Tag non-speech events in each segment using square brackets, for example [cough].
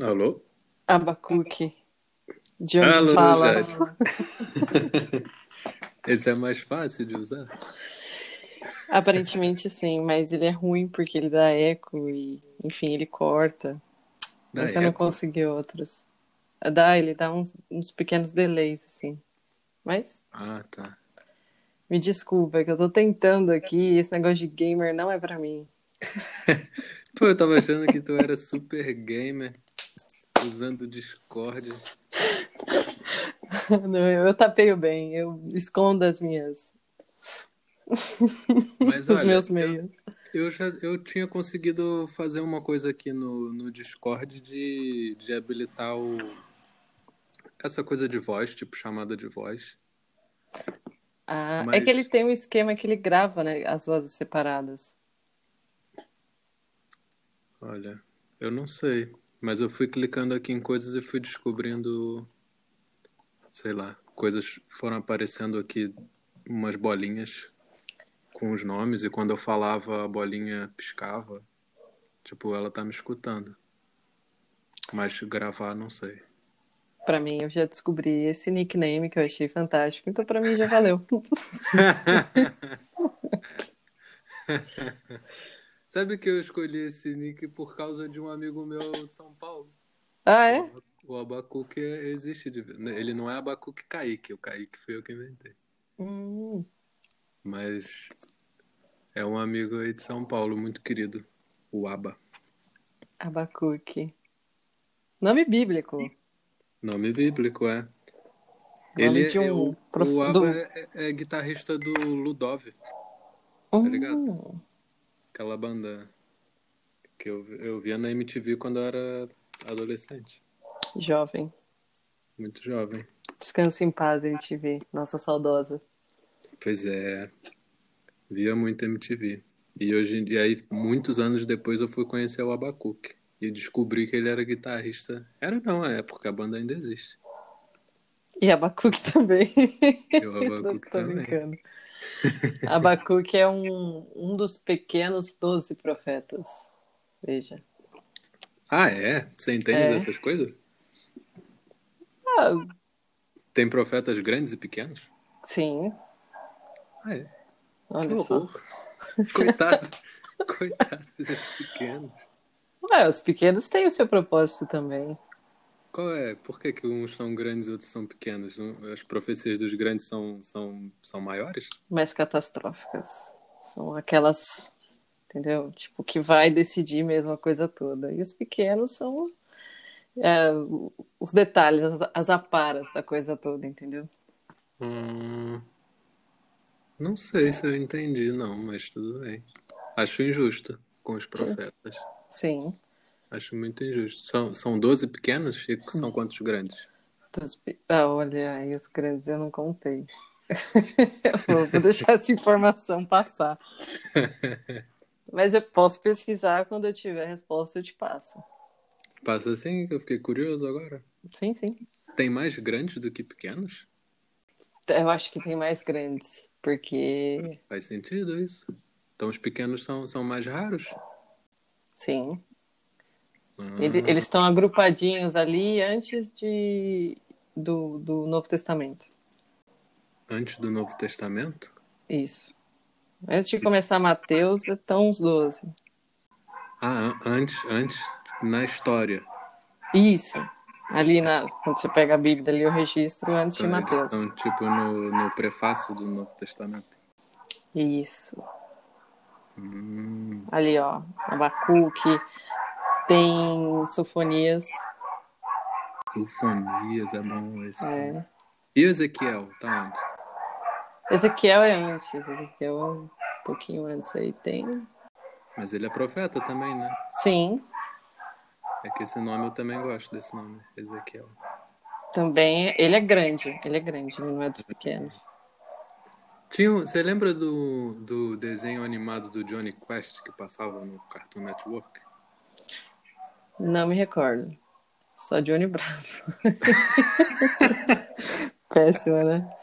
Alô? Abacuque. De onde Alô, fala? [laughs] Esse é mais fácil de usar? Aparentemente sim, mas ele é ruim porque ele dá eco e, enfim, ele corta. Dá Você não eco? conseguiu outros. Dá, ele dá uns, uns pequenos delays, assim. Mas Ah, tá. me desculpa, é que eu tô tentando aqui, esse negócio de gamer não é pra mim. [laughs] Pô, eu tava achando que tu era super gamer, usando o Discord. [laughs] Não, eu, eu tapeio bem, eu escondo as minhas, Mas [laughs] os olha, meus eu, meios. eu já eu tinha conseguido fazer uma coisa aqui no, no Discord de, de habilitar o, essa coisa de voz, tipo chamada de voz. Ah, é que ele Mas, tem um esquema que ele grava, né, as vozes separadas. olha, eu não sei. Mas eu fui clicando aqui em coisas e fui descobrindo, sei lá, coisas foram aparecendo aqui, umas bolinhas com os nomes, e quando eu falava, a bolinha piscava. Tipo, ela tá me escutando. Mas gravar, não sei. Pra mim, eu já descobri esse nickname que eu achei fantástico, então pra mim já valeu. [laughs] [laughs] Sabe que eu escolhi esse nick por causa de um amigo meu de São Paulo? Ah, é? O Abacuque existe. de- Ele não é Abacuque Kaique, o Kaique foi eu que inventei. Hum, Mas é um amigo aí de São Paulo, muito querido. O Aba. Abacuque. Nome bíblico. Nome bíblico, é. Nome Ele é, o, prof... o Aba do... é, é- é guitarrista do Ludov, tá ligado? Hum, Aquela banda que eu, eu via na MTV quando eu era adolescente. jovem. Muito jovem. Descanse em paz, MTV. Nossa saudosa. Pois é, via muito MTV. E hoje em dia, aí, muitos anos depois, eu fui conhecer o Abacuque. E descobri que ele era guitarrista. Era não, é, porque a banda ainda existe. E Abacuque também. E o [laughs] Abacuque tô também. brincando. Abacuque é um, um dos pequenos doze profetas. Veja. Ah, é? Você entende É. dessas coisas? Ah, Tem profetas grandes e pequenos? sim, Ah, é. Que olha só. horror. Coitado. [laughs] Coitado desses pequenos. Ué, os pequenos têm o seu propósito também. Qual é? Por que, que uns são grandes e outros são pequenos? As profecias dos grandes são, são, são maiores? mais catastróficas. São aquelas, entendeu? Tipo, que vai decidir mesmo a coisa toda. E os pequenos são é, os detalhes, as, as aparas da coisa toda, entendeu? Hum, não sei se eu entendi, não, mas tudo bem. Acho injusto com os Sim. profetas. Sim. Acho muito injusto. São, são 12 pequenos e são quantos grandes? Ah, olha, aí os grandes eu não contei. [laughs] Eu vou, deixar essa informação passar. [laughs] Mas eu posso pesquisar quando eu tiver a resposta, eu te passo. Passa assim que eu fiquei curioso agora. Sim, sim. Tem mais grandes do que pequenos? Eu acho que tem mais grandes, porque Faz sentido isso. Então os pequenos são, são mais raros? sim, Ele- Ah, Eles estão agrupadinhos ali antes de, do, do Novo Testamento. antes do Novo Testamento? Isso. Antes de começar Mateus, estão os 12. Ah, an- antes, antes na história. Isso. Ali na, quando você pega a Bíblia ali, o registro antes de Então, eles Mateus. estão tipo no, no prefácio do Novo Testamento. Isso. Hum, Ali, ó. Abacuque. Tem Sofonias. Sulfonias é bom esse. É. E o Ezequiel, tá onde? Ezequiel é antes. Ezequiel é um pouquinho antes aí. Tem. Mas ele é profeta também, né? Sim. É que esse nome eu também gosto desse nome, Ezequiel. Também. Ele é grande. Ele é grande. Ele não é dos pequenos. Tinha, você lembra do, do desenho animado do Johnny Quest que passava no Cartoon Network? Não me recordo. Só Johnny Bravo. [laughs] Péssima, né?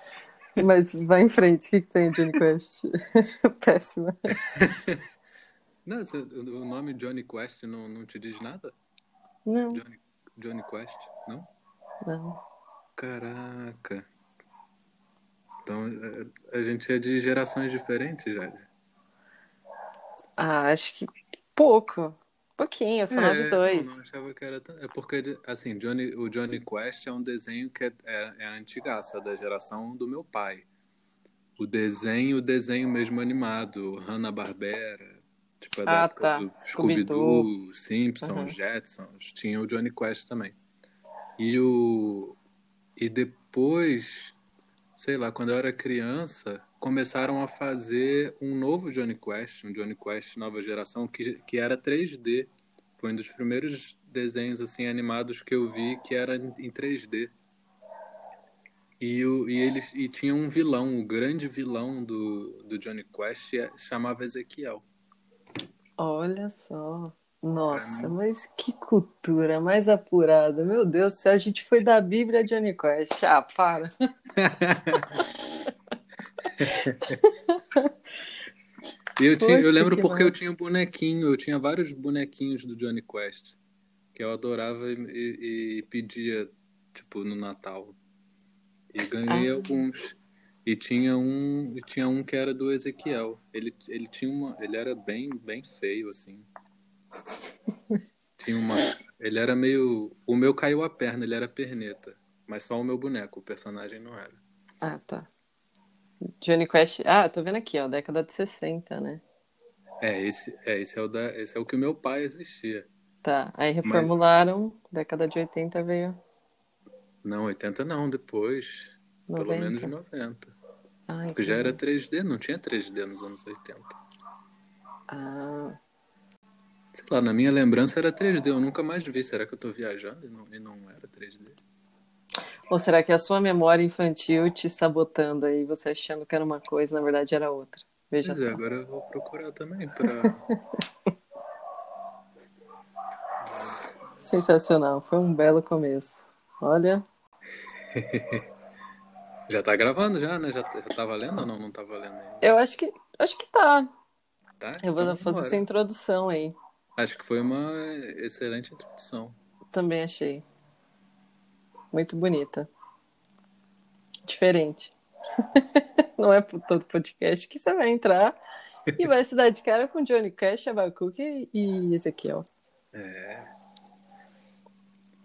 Mas vai em frente. O que, que tem Johnny Quest? [laughs] Péssima. Não, o nome Johnny Quest não, não te diz nada? Não. Johnny, Johnny Quest, não? Não. Caraca. Então é, a gente é de gerações diferentes, Jade. Ah, acho que pouco. Pouquinho, sou É, 92. não, não achava que era tão... É porque, assim, Johnny, o Johnny Quest é um desenho que é, é, é antigaço, é da geração do meu pai. O desenho, o desenho mesmo animado, Hanna-Barbera, tipo, é da Ah, tá. do Scooby-Doo. Scooby-Doo, Simpsons, Uhum. Jetsons, tinha o Johnny Quest também. E o... E depois, sei lá, quando eu era criança, começaram a fazer um novo Johnny Quest, um Johnny Quest nova geração, que, que era 3D. Foi um dos primeiros desenhos assim animados que eu vi que era em 3D. E, o, e eles e tinha um vilão, o grande vilão do, do Johnny Quest é- chamava Ezequiel. Olha só. Nossa, mas que cultura mais apurada. Meu Deus do céu, a gente foi da Bíblia Johnny Quest. Ah, para. [laughs] Eu, tinha, eu lembro que porque eu tinha um bonequinho, eu tinha vários bonequinhos do Johnny Quest que eu adorava e, e- e pedia, tipo, no Natal. E ganhei Ah. alguns. E tinha um, e tinha um que era do Ezequiel. Ele, ele tinha uma, ele era bem, bem feio assim. Tinha uma, ele era meio, o meu caiu a perna, ele era perneta, mas só o meu boneco, o personagem não era. Ah, tá. Johnny Quest. Ah, tô vendo aqui, ó, década de 60, né? É, esse, é, esse é o da, esse é o que o meu pai assistia. Tá. Aí reformularam, década de 80 veio Não, 80 não, depois. Pelo 90. menos 90. Ah, Porque já era entendi. 3D, não tinha 3D nos anos 80. Ah, Sei lá, na minha lembrança era 3D, eu nunca mais vi. Será que eu tô viajando e não, e não era 3D? Ou será que é a sua memória infantil te sabotando aí, você achando que era uma coisa, na verdade era outra? Veja Pois é, só. agora eu vou procurar também pra. [laughs] Sensacional, foi um belo começo. Olha, [laughs] já tá gravando já, né? Já, já tá valendo ou não? Não tá valendo ainda. eu acho que acho que tá. Tá? Eu vou Então fazer essa introdução aí. Acho que foi uma excelente introdução. Também achei. Muito bonita. Diferente. [laughs] Não é por todo podcast que você vai entrar e vai se dar de cara com Johnny Cash, Abacuque e Ezequiel. É.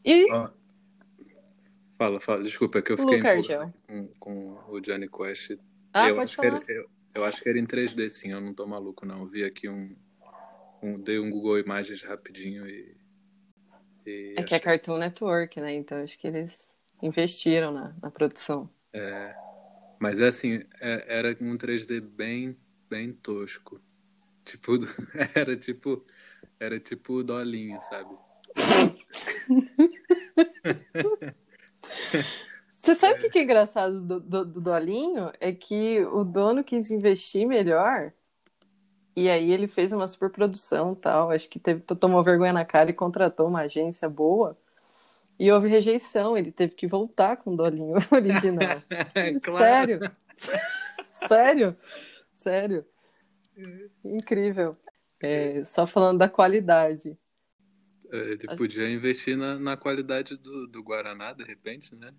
E Ó, Fala, fala. Desculpa, é que eu fiquei com, com o Johnny Quest. Ah, eu, acho era, eu, eu acho que era em 3D, sim. Eu não tô maluco, não. Eu vi aqui um, um... Dei um Google Imagens rapidinho e... e É que é Cartoon Network, né? Então acho que eles investiram na, na produção. É, mas é assim, é- era um 3D bem, bem tosco. Tipo, [laughs] era tipo... Era tipo o Dolinho, sabe? Você sabe o que que é engraçado do, do, do Dolinho? É que o dono quis investir melhor e aí ele fez uma superprodução e tal. Acho que teve, tomou vergonha na cara e contratou uma agência boa. E houve rejeição, ele teve que voltar com o Dolinho [laughs] original. [laughs] É, Sério? [laughs] Sério? Sério? Incrível. É, só falando da qualidade. É, Ele podia investir na, na qualidade do, do Guaraná, de repente, né?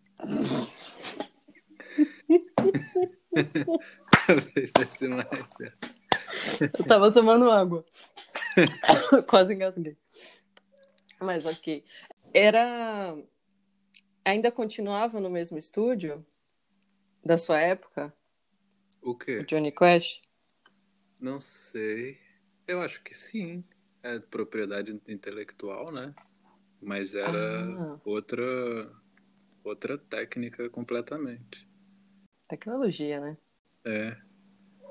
Talvez desse mais certo. Eu tava tomando água. [laughs] Quase engasguei. Mas ok. Era. Ainda continuava no mesmo estúdio da sua época, O o quê? Johnny Quest? Não sei. Eu acho que sim. É propriedade intelectual, né? Mas era Ah. outra outra técnica completamente. Tecnologia, né? É.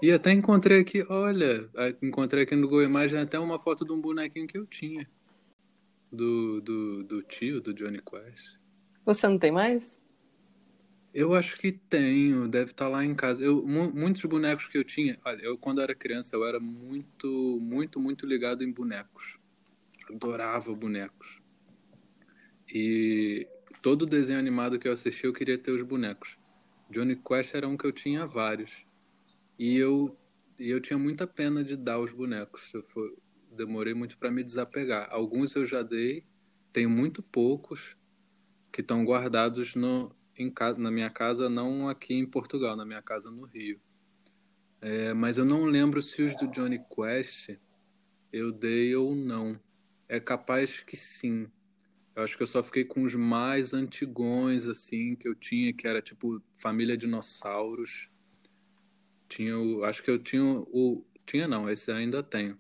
E até encontrei aqui, olha, encontrei aqui no Google Imagens até uma foto de um bonequinho que eu tinha. Do, do, do tio, do Johnny Quest. Você não tem mais? Eu acho que tenho, deve estar lá em casa. Eu, mu- muitos bonecos que eu tinha. Olha, eu quando era criança eu era muito, muito, muito ligado em bonecos. Adorava bonecos. E todo desenho animado que eu assistia eu queria ter os bonecos. Johnny Quest era um que eu tinha vários. E eu, e eu tinha muita pena de dar os bonecos. Eu demorei muito para me desapegar. Alguns eu já dei, tenho muito poucos. que estão guardados no, em casa, na minha casa, não aqui em Portugal, na minha casa no Rio. É, mas eu não lembro se os do Johnny Quest eu dei ou não. É capaz que sim. Eu acho que eu só fiquei com os mais antigões, assim, que eu tinha, que era tipo Família Dinossauros. Tinha o. Acho que eu tinha o. Tinha não, esse ainda tenho.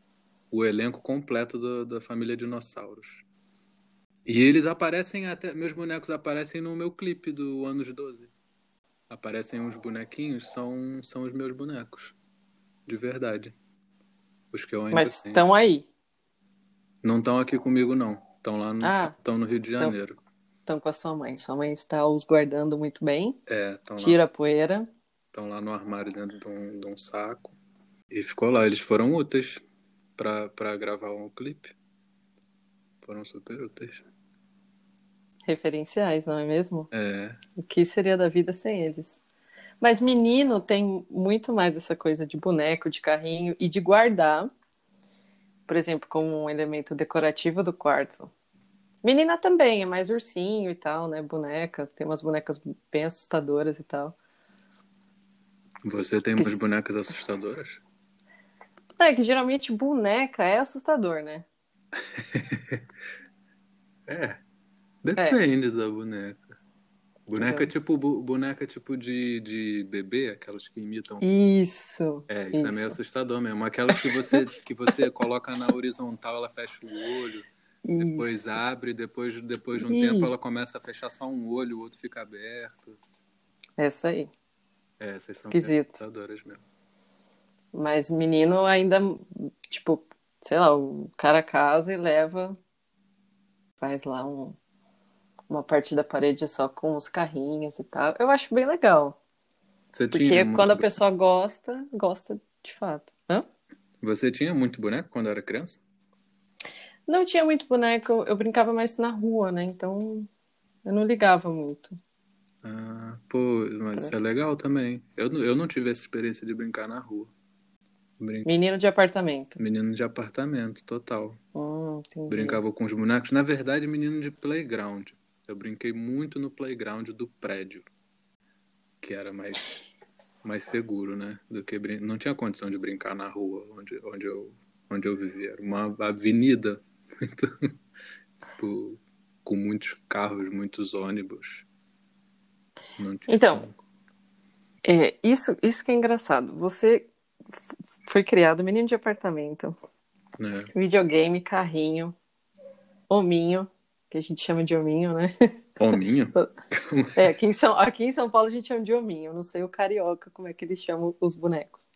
O elenco completo do, da Família Dinossauros. E eles aparecem até. Meus bonecos aparecem no meu clipe do Anos 12 aparecem uns bonequinhos, são, são os meus bonecos. De verdade. Os que eu ainda Mas estão aí. Não estão aqui comigo, não. Estão lá no, ah, estão no Rio de Janeiro. Estão com a sua mãe. Sua mãe está os guardando muito bem. É, Tira lá, a poeira. Estão lá no armário dentro de um, de um saco. E ficou lá. Eles foram úteis para gravar um clipe. Foram super úteis referenciais, não é mesmo? É. O que seria da vida sem eles? Mas menino tem muito mais essa coisa de boneco, de carrinho e de guardar, por exemplo, como um elemento decorativo do quarto. Menina também, é mais ursinho e tal, né? Boneca, tem umas bonecas bem assustadoras e tal. Você tem umas bonecas assustadoras? É que geralmente boneca é assustador, né? [laughs] é. Depende é. da boneca. Boneca então. tipo boneca tipo de, de bebê, aquelas que imitam. Isso. É, isso, isso. é meio assustador mesmo. Aquelas que você [laughs] que você coloca na horizontal, ela fecha o olho, isso. depois abre, depois depois de um isso. tempo ela começa a fechar só um olho, o outro fica aberto. Essa aí. É, essas são Esquisito. mesmo. Mas menino ainda, tipo, sei lá, o cara casa e leva, faz lá um uma parte da parede só com os carrinhos e tal. Eu acho bem legal. Você Porque quando a pessoa gosta, gosta de fato. Hã? Você tinha muito boneco quando era criança? Não tinha muito boneco, eu brincava mais na rua, né? Então eu não ligava muito. Ah, pô, mas isso é legal também. Eu, eu não tive essa experiência de brincar na rua. Brin... Menino de apartamento. Menino de apartamento, total. Hum, Brincava com os bonecos. Na verdade, menino de playground. Eu brinquei muito no playground do prédio, que era mais, mais seguro, né? Do que brin... não tinha condição de brincar na rua onde, onde, eu, onde eu vivia. Era uma avenida [laughs] tipo, com muitos carros, muitos ônibus. Então, é, isso, isso que é engraçado. Você foi criado menino de apartamento, é. videogame, carrinho, hominho, que a gente chama de hominho, né? Hominho? [laughs] é, aqui em, São, aqui em São Paulo a gente chama de hominho. Não sei o carioca como é que eles chamam os bonecos.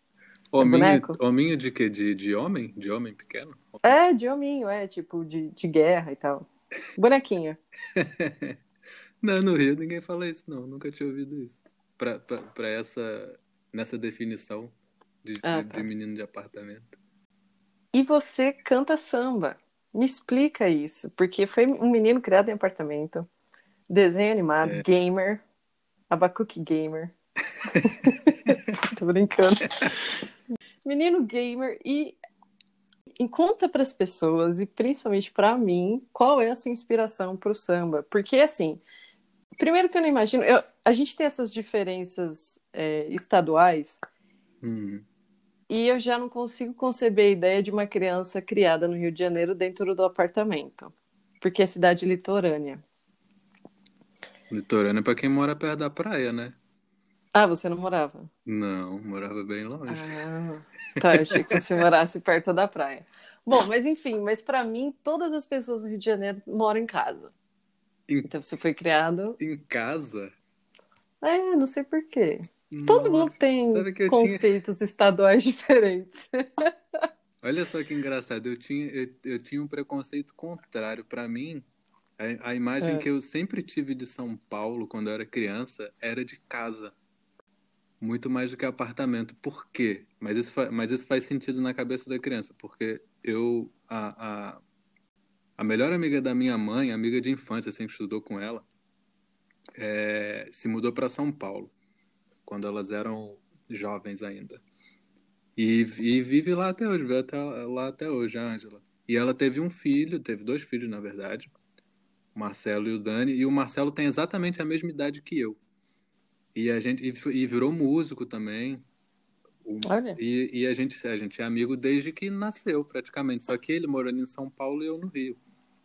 É hominho, é hominho de quê? De, de homem? De homem pequeno? É, de hominho, é, tipo, de, de guerra e tal. Bonequinho. [laughs] não, no Rio ninguém fala isso, não. Nunca tinha ouvido isso. Pra, pra, pra essa, nessa definição de, ah, tá. de menino de apartamento. E você canta samba. Me explica isso, porque foi um menino criado em apartamento, desenho animado, é. gamer, abacuque gamer. [laughs] Tô brincando. Menino gamer e, e conta para as pessoas e principalmente para mim qual é a sua inspiração para o samba, porque assim, primeiro que eu não imagino, eu, a gente tem essas diferenças é, estaduais. Hum. E eu já não consigo conceber a ideia de uma criança criada no Rio de Janeiro dentro do apartamento, porque é cidade litorânea. Litorânea para quem mora perto da praia, né? Ah, você não morava? Não, morava bem longe. Ah, tá, eu achei que você morasse perto da praia. Bom, mas enfim, mas para mim, todas as pessoas no Rio de Janeiro moram em casa. Em... Então você foi criado. Em casa? É, não sei porquê. Todo mundo tem conceitos tinha... estaduais [laughs] diferentes. Olha só que engraçado, eu tinha, eu, eu tinha um preconceito contrário. Para mim, a, a imagem é. que eu sempre tive de São Paulo quando eu era criança era de casa. Muito mais do que apartamento. Por quê? Mas isso, mas isso faz sentido na cabeça da criança, porque eu. A, a, a melhor amiga da minha mãe, amiga de infância, sempre estudou com ela, é, se mudou para São Paulo quando elas eram jovens ainda. E, e vive lá até hoje, vive até, lá até hoje, a Ângela. E ela teve um filho, teve dois filhos, na verdade. o Marcelo e o Dani, e o Marcelo tem exatamente a mesma idade que eu. E a gente e, e virou músico também. Olha. E, e, a gente a gente é amigo desde que nasceu, praticamente. Só que ele morando em São Paulo e eu no Rio.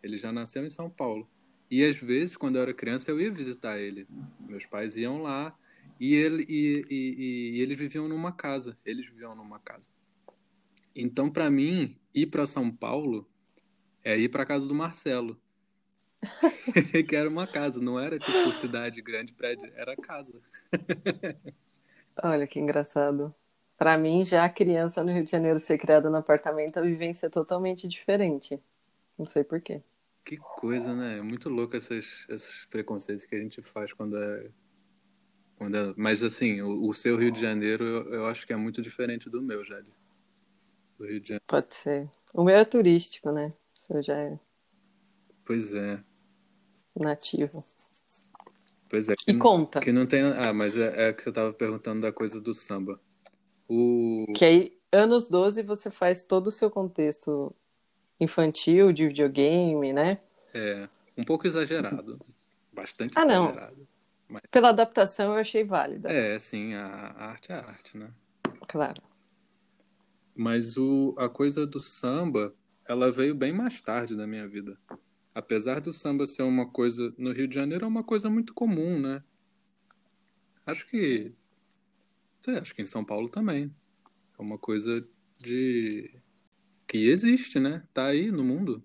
Ele já nasceu em São Paulo. E às vezes, quando eu era criança, eu ia visitar ele. Meus pais iam lá e, ele, e, e, e eles viviam numa casa. Eles viviam numa casa. Então, para mim, ir para São Paulo é ir para casa do Marcelo. [laughs] que era uma casa, não era tipo cidade grande, prédio, era casa. [laughs] Olha que engraçado. Para mim, já criança no Rio de Janeiro ser criada no apartamento, a vivência é totalmente diferente. Não sei porquê. Que coisa, né? É muito louco esses, esses preconceitos que a gente faz quando é. Quando é... Mas assim, o, o seu Rio de Janeiro eu, eu, acho que é muito diferente do meu, Jade. Do Rio de Janeiro. Pode ser. O meu é turístico, né? O seu já é. Pois é. Nativo. Pois é. e não, conta. Que não tem. Ah, mas é, é que você estava perguntando da coisa do samba. O... Que aí, anos 12, você faz todo o seu contexto infantil, de videogame, né? É, um pouco exagerado. Bastante ah, exagerado. Não. Mas... Pela adaptação eu achei válida. É, sim, a, a arte é arte, né? Claro. Mas o, a coisa do samba, ela veio bem mais tarde na minha vida. Apesar do samba ser uma coisa. No Rio de Janeiro é uma coisa muito comum, né? Acho que. Sei, acho que em São Paulo também. É uma coisa de que existe, né? Tá aí no mundo.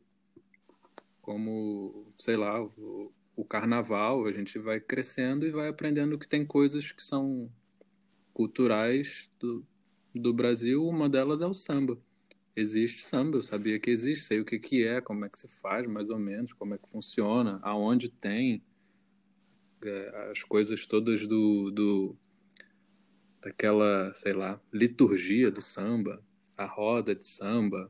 Como, sei lá, o, o carnaval, a gente vai crescendo e vai aprendendo que tem coisas que são culturais do, do Brasil, uma delas é o samba. Existe samba, eu sabia que existe, sei o que, que é, como é que se faz, mais ou menos, como é que funciona, aonde tem é, as coisas todas do, do daquela, sei lá, liturgia do samba, a roda de samba,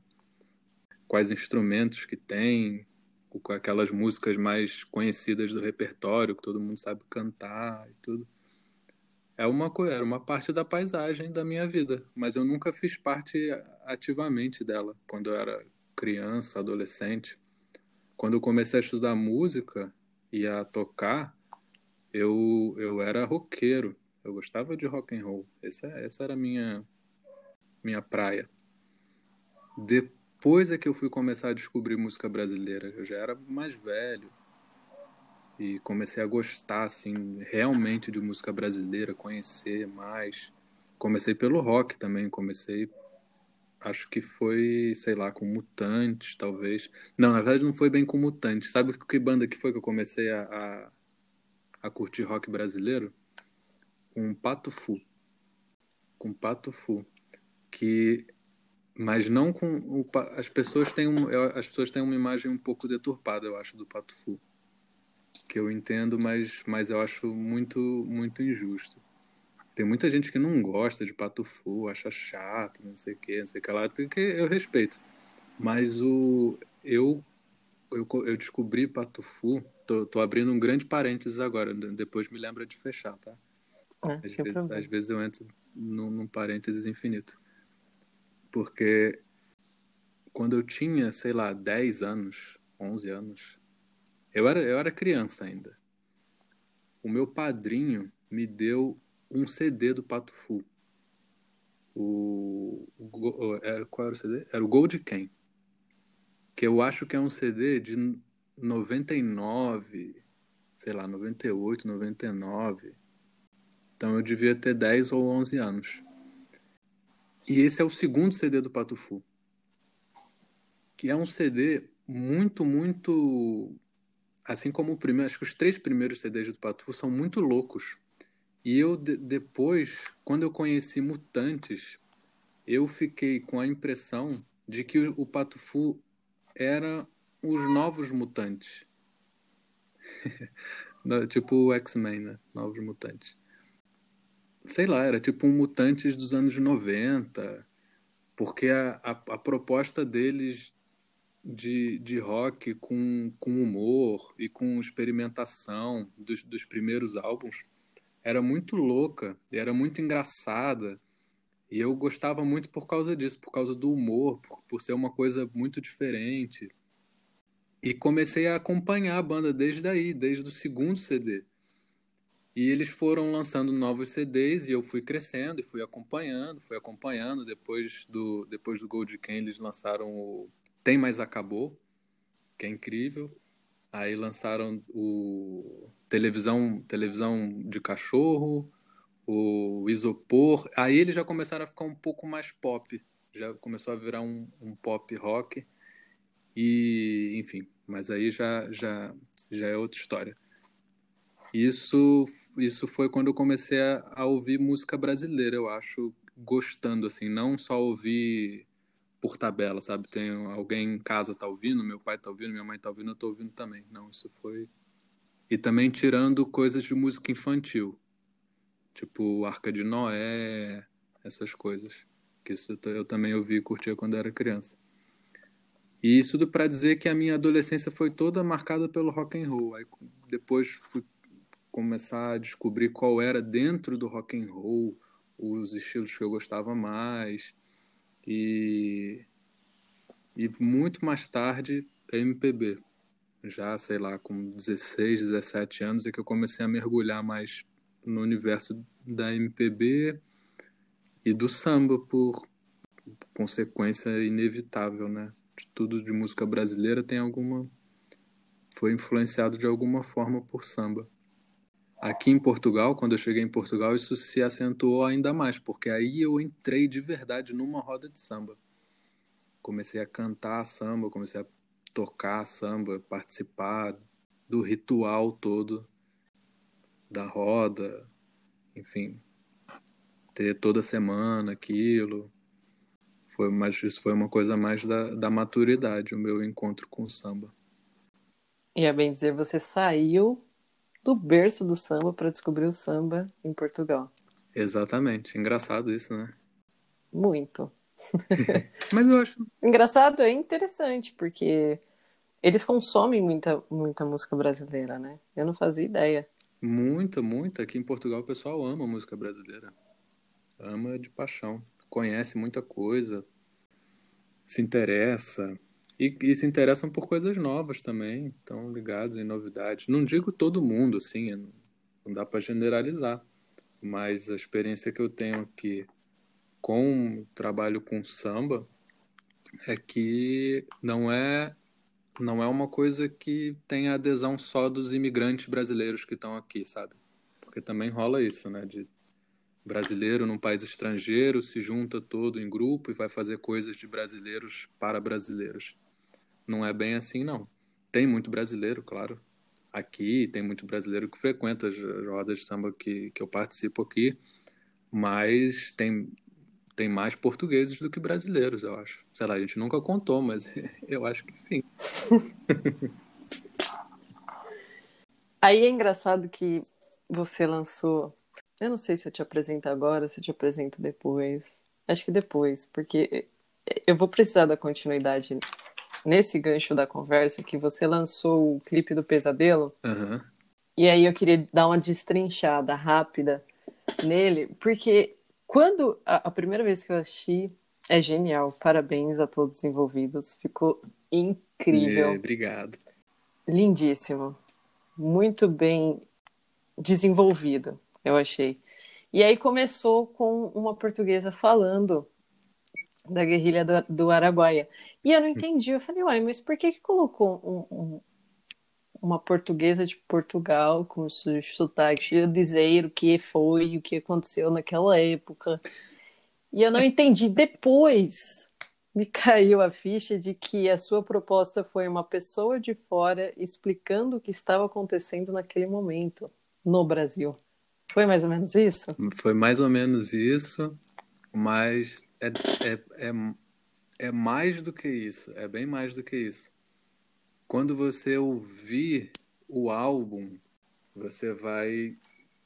quais instrumentos que tem, com aquelas músicas mais conhecidas do repertório, que todo mundo sabe cantar e tudo. É uma era uma parte da paisagem da minha vida, mas eu nunca fiz parte ativamente dela quando eu era criança, adolescente. Quando eu comecei a estudar música e a tocar, eu eu era roqueiro. Eu gostava de rock and roll. Essa essa era a minha minha praia. Depois é que eu fui começar a descobrir música brasileira. Eu já era mais velho e comecei a gostar assim realmente de música brasileira, conhecer mais. Comecei pelo rock também, comecei acho que foi, sei lá, com Mutantes, talvez. Não, na verdade não foi bem com Mutantes. Sabe que banda que foi que eu comecei a, a, a curtir rock brasileiro? Com Pato Fu. Com Pato Fu. Que mas não com o, as pessoas têm um, as pessoas têm uma imagem um pouco deturpada eu acho do Pato Fu. Que eu entendo mas mas eu acho muito muito injusto. Tem muita gente que não gosta de Pato Fu acha chato não sei o que não sei o que lá que eu respeito. Mas o eu eu, eu descobri Pato Fu tô, tô abrindo um grande parênteses agora depois me lembra de fechar tá? É, às, vezes, às vezes eu entro num, num parênteses infinito porque quando eu tinha, sei lá, 10 anos, 11 anos, eu era, eu era criança ainda. O meu padrinho me deu um CD do Pato Fu. O, o, era, qual era o CD? Era o Gold Ken. Que eu acho que é um CD de 99, sei lá, 98, 99. Então eu devia ter 10 ou 11 anos. E esse é o segundo CD do Patufu. Que é um CD muito, muito. Assim como o primeiro, acho que os três primeiros CDs do Patufu são muito loucos. E eu, de, depois, quando eu conheci Mutantes, eu fiquei com a impressão de que o, o Patufu era os novos mutantes. [laughs] tipo o X-Men, né? Novos mutantes sei lá, era tipo um Mutantes dos anos 90, porque a, a, a proposta deles de, de rock com, com humor e com experimentação dos, dos primeiros álbuns era muito louca e era muito engraçada. E eu gostava muito por causa disso, por causa do humor, por, por ser uma coisa muito diferente. e comecei a acompanhar a banda desde daí, desde o segundo CD. E eles foram lançando novos CDs e eu fui crescendo e fui acompanhando, fui acompanhando. Depois do, depois do Gold Can, eles lançaram o Tem Mais Acabou, que é incrível. Aí lançaram o televisão, televisão de cachorro, o isopor. Aí eles já começaram a ficar um pouco mais pop. Já começou a virar um, um pop rock. E, enfim, mas aí já, já, já é outra história. Isso, isso foi quando eu comecei a, a ouvir música brasileira, eu acho, gostando, assim, não só ouvir por tabela, sabe? Tem alguém em casa tá ouvindo, meu pai tá ouvindo, minha mãe tá ouvindo, eu tô ouvindo também. Não, isso foi. E também tirando coisas de música infantil, tipo Arca de Noé, essas coisas. Que isso eu também ouvi e curtia quando era criança. E isso tudo para dizer que a minha adolescência foi toda marcada pelo rock and roll. Aí depois fui começar a descobrir qual era dentro do rock and roll os estilos que eu gostava mais e, e muito mais tarde MPB. Já, sei lá, com 16, 17 anos é que eu comecei a mergulhar mais no universo da MPB e do samba por consequência inevitável, né? De tudo de música brasileira tem alguma foi influenciado de alguma forma por samba. Aqui em Portugal, quando eu cheguei em Portugal, isso se acentuou ainda mais, porque aí eu entrei de verdade numa roda de samba. Comecei a cantar samba, comecei a tocar samba, participar do ritual todo da roda, enfim, ter toda semana aquilo. Foi, mas isso foi uma coisa mais da, da maturidade, o meu encontro com o samba. E é bem dizer, você saiu do berço do samba para descobrir o samba em Portugal. Exatamente. Engraçado isso, né? Muito. [laughs] Mas eu acho. Engraçado é interessante, porque eles consomem muita, muita música brasileira, né? Eu não fazia ideia. Muita, muita. Aqui em Portugal o pessoal ama música brasileira. Ama de paixão. Conhece muita coisa. Se interessa. E, e, se interessam por coisas novas também, estão ligados em novidades. Não digo todo mundo, assim, não dá para generalizar, mas a experiência que eu tenho aqui com trabalho com samba é que não é não é uma coisa que tem adesão só dos imigrantes brasileiros que estão aqui, sabe? Porque também rola isso, né? De brasileiro num país estrangeiro se junta todo em grupo e vai fazer coisas de brasileiros para brasileiros. Não é bem assim, não. Tem muito brasileiro, claro. Aqui tem muito brasileiro que frequenta as rodas de samba que, que eu participo aqui, mas tem, tem mais portugueses do que brasileiros, eu acho. Sei lá, a gente nunca contou, mas [laughs] eu acho que sim. [laughs] Aí é engraçado que você lançou. Eu não sei se eu te apresento agora, se eu te apresento depois. Acho que depois, porque eu vou precisar da continuidade nesse gancho da conversa que você lançou o clipe do Pesadelo. Uhum. E aí eu queria dar uma destrinchada rápida nele, porque quando a, a, primeira vez que eu assisti é genial. Parabéns a todos os envolvidos. Ficou incrível. É, obrigado. Lindíssimo. Muito bem desenvolvido, eu achei. E aí começou com uma portuguesa falando da guerrilha do, do Araguaia. E eu não entendi. Eu falei, uai, mas por que, que colocou um, um, uma portuguesa de Portugal com o sotaque dizer o que foi, o que aconteceu naquela época? E eu não entendi. [laughs] Depois me caiu a ficha de que a sua proposta foi uma pessoa de fora explicando o que estava acontecendo naquele momento no Brasil. Foi mais ou menos isso? Foi mais ou menos isso, mas é, é, é é mais do que isso, é bem mais do que isso. Quando você ouvir o álbum, você vai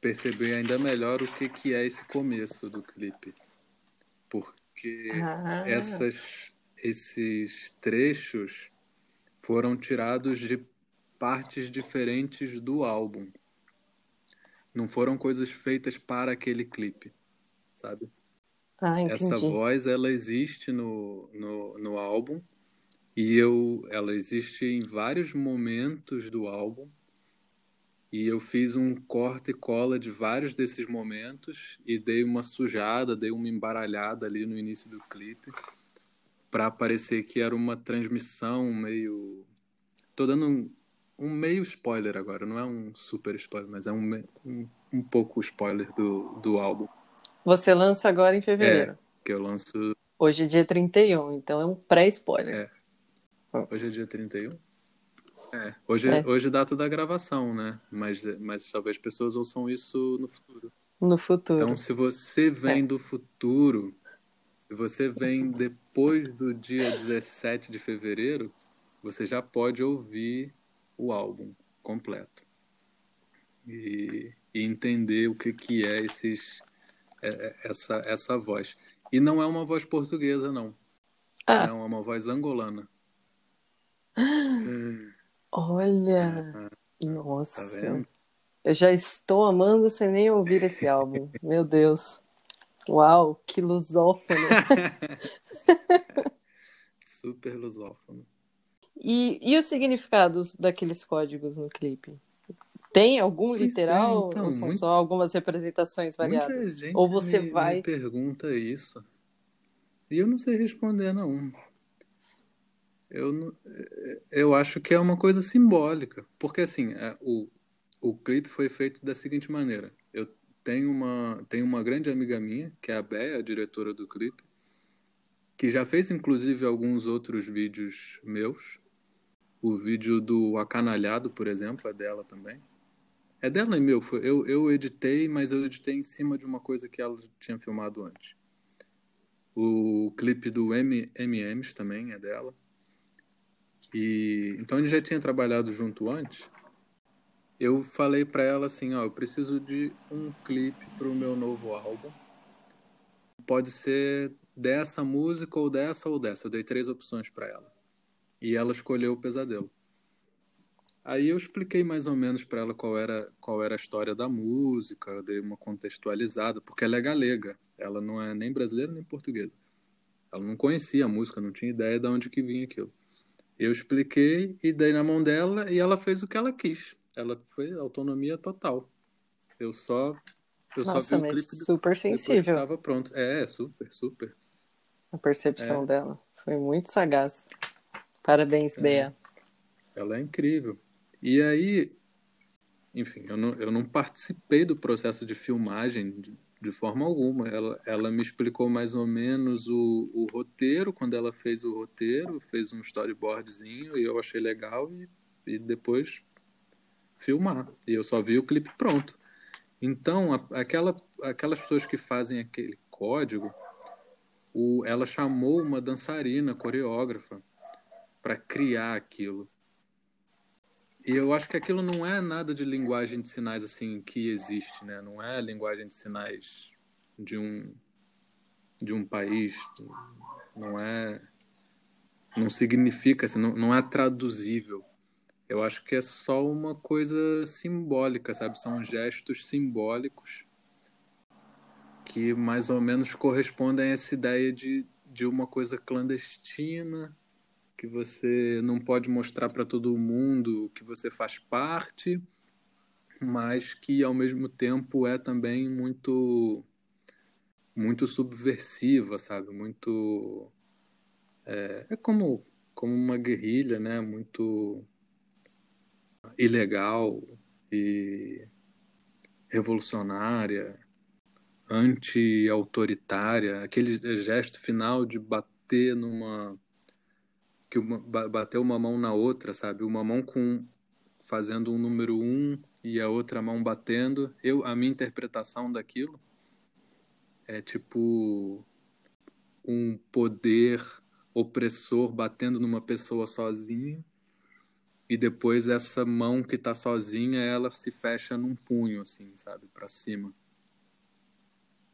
perceber ainda melhor o que, que é esse começo do clipe. Porque ah. essas, esses trechos foram tirados de partes diferentes do álbum. Não foram coisas feitas para aquele clipe, sabe? Ah, Essa voz, ela existe no, no, no álbum, E eu, ela existe em vários momentos do álbum. E eu fiz um corte e cola de vários desses momentos e dei uma sujada, dei uma embaralhada ali no início do clipe para parecer que era uma transmissão meio. Tô dando um, um, meio spoiler agora, não é um super spoiler, mas é um, um, um pouco spoiler do, do álbum. Você lança agora em fevereiro. É, que eu lanço. Hoje é dia 31, então é um pré-spoiler. É. Hoje é dia 31? É. Hoje é, hoje é data da gravação, né? Mas, mas talvez pessoas ouçam isso no futuro. No futuro. Então, se você vem é. do futuro, se você vem depois do dia 17 de fevereiro, você já pode ouvir o álbum completo. E, e entender o que, que é esses é, é, essa, essa voz. E não é uma voz portuguesa, não. Ah. É uma voz angolana. [gasps] Olha! É, Nossa! Tá eu já estou amando sem nem ouvir esse álbum. [laughs] Meu Deus! Uau, que lusófono! [laughs] Super lusófono. E, e os significados daqueles códigos no clipe? Tem algum é, literal é, então, ou são muito... só algumas representações variadas? Ou você me, vai me pergunta isso. E eu não sei responder não. Eu, eu acho que é uma coisa simbólica, porque assim, é, o, o clipe foi feito da seguinte maneira. Eu tenho uma, tenho uma grande amiga minha, que é a Bea, a diretora do clipe, que já fez inclusive alguns outros vídeos meus. O vídeo do Acanalhado, por exemplo, é dela também. É dela e meu. Foi, eu, eu editei, mas eu editei em cima de uma coisa que ela tinha filmado antes. O clipe do MMs também é dela. E então gente já tinha trabalhado junto antes. Eu falei para ela assim, ó, eu preciso de um clipe para o meu novo álbum. Pode ser dessa música ou dessa ou dessa. Eu dei três opções para ela. E ela escolheu o Pesadelo. Aí eu expliquei mais ou menos para ela qual era, qual era a história da música, eu dei uma contextualizada, porque ela é galega, ela não é nem brasileira nem portuguesa. Ela não conhecia a música, não tinha ideia de onde que vinha aquilo. Eu expliquei e dei na mão dela e ela fez o que ela quis. Ela foi autonomia total. Eu só eu Nossa, só vi o clipe super sensível. Estava pronto. É, super, super. A percepção é. dela foi muito sagaz. Parabéns, é. Bea. Ela é incrível. E aí, enfim, eu não, eu não participei do processo de filmagem de, de forma alguma. Ela, ela me explicou mais ou menos o, o roteiro, quando ela fez o roteiro, fez um storyboardzinho e eu achei legal e, e depois filmar. E eu só vi o clipe pronto. Então, a, aquela, aquelas pessoas que fazem aquele código, o, ela chamou uma dançarina, coreógrafa, para criar aquilo. E eu acho que aquilo não é nada de linguagem de sinais assim que existe, né? Não é linguagem de sinais de um de um país, não é não significa assim, não, não é traduzível. Eu acho que é só uma coisa simbólica, sabe? São gestos simbólicos que mais ou menos correspondem a essa ideia de, de uma coisa clandestina que você não pode mostrar para todo mundo que você faz parte, mas que ao mesmo tempo é também muito muito subversiva, sabe? Muito é, é como como uma guerrilha, né? Muito ilegal e revolucionária, anti-autoritária, aquele gesto final de bater numa que uma, bateu uma mão na outra, sabe? Uma mão com fazendo um número um e a outra mão batendo. Eu a minha interpretação daquilo é tipo um poder opressor batendo numa pessoa sozinha e depois essa mão que tá sozinha ela se fecha num punho assim, sabe, para cima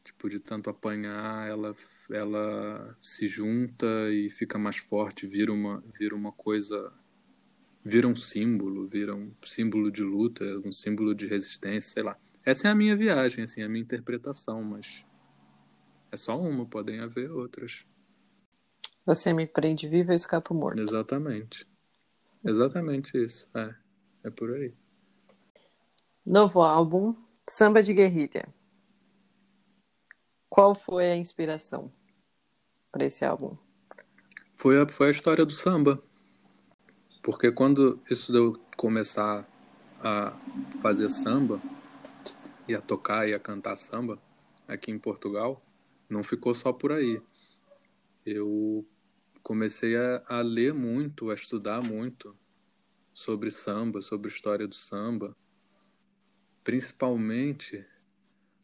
tipo, de tanto apanhar, ela, ela se junta e fica mais forte, vira uma, vira uma coisa, vira um símbolo, vira um símbolo de luta, um símbolo de resistência, sei lá. Essa é a minha viagem, assim, a minha interpretação, mas é só uma, podem haver outras. Você me prende vivo, eu escapo morto. Exatamente. Exatamente isso. É, é por aí. Novo álbum, Samba de Guerrilha. Qual foi a inspiração para esse álbum? Foi a, foi a história do samba. Porque quando isso deu começar a fazer samba, e a tocar e a cantar samba aqui em Portugal, não ficou só por aí. Eu comecei a, a ler muito, a estudar muito sobre samba, sobre história do samba, principalmente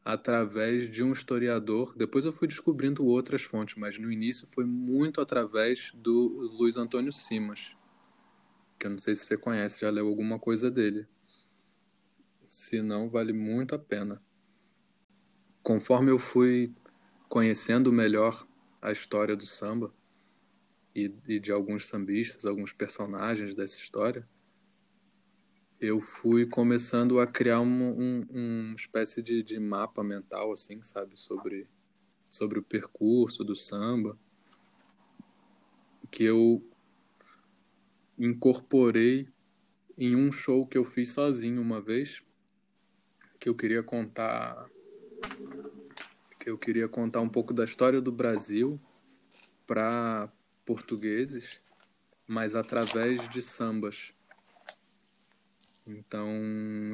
através de um historiador. Depois eu fui descobrindo outras fontes, mas no início foi muito através do Luiz Antônio Simas, que eu não sei se você conhece, já leu alguma coisa dele. Se não, vale muito a pena. Conforme eu fui conhecendo melhor a história do samba e, e de alguns sambistas, alguns personagens dessa história, eu fui começando a criar um, um, uma espécie de, de mapa mental, assim, sabe, sobre, sobre o percurso do samba, que eu incorporei em um show que eu fiz sozinho uma vez, que eu queria contar que eu queria contar um pouco da história do Brasil para portugueses, mas através de sambas. Então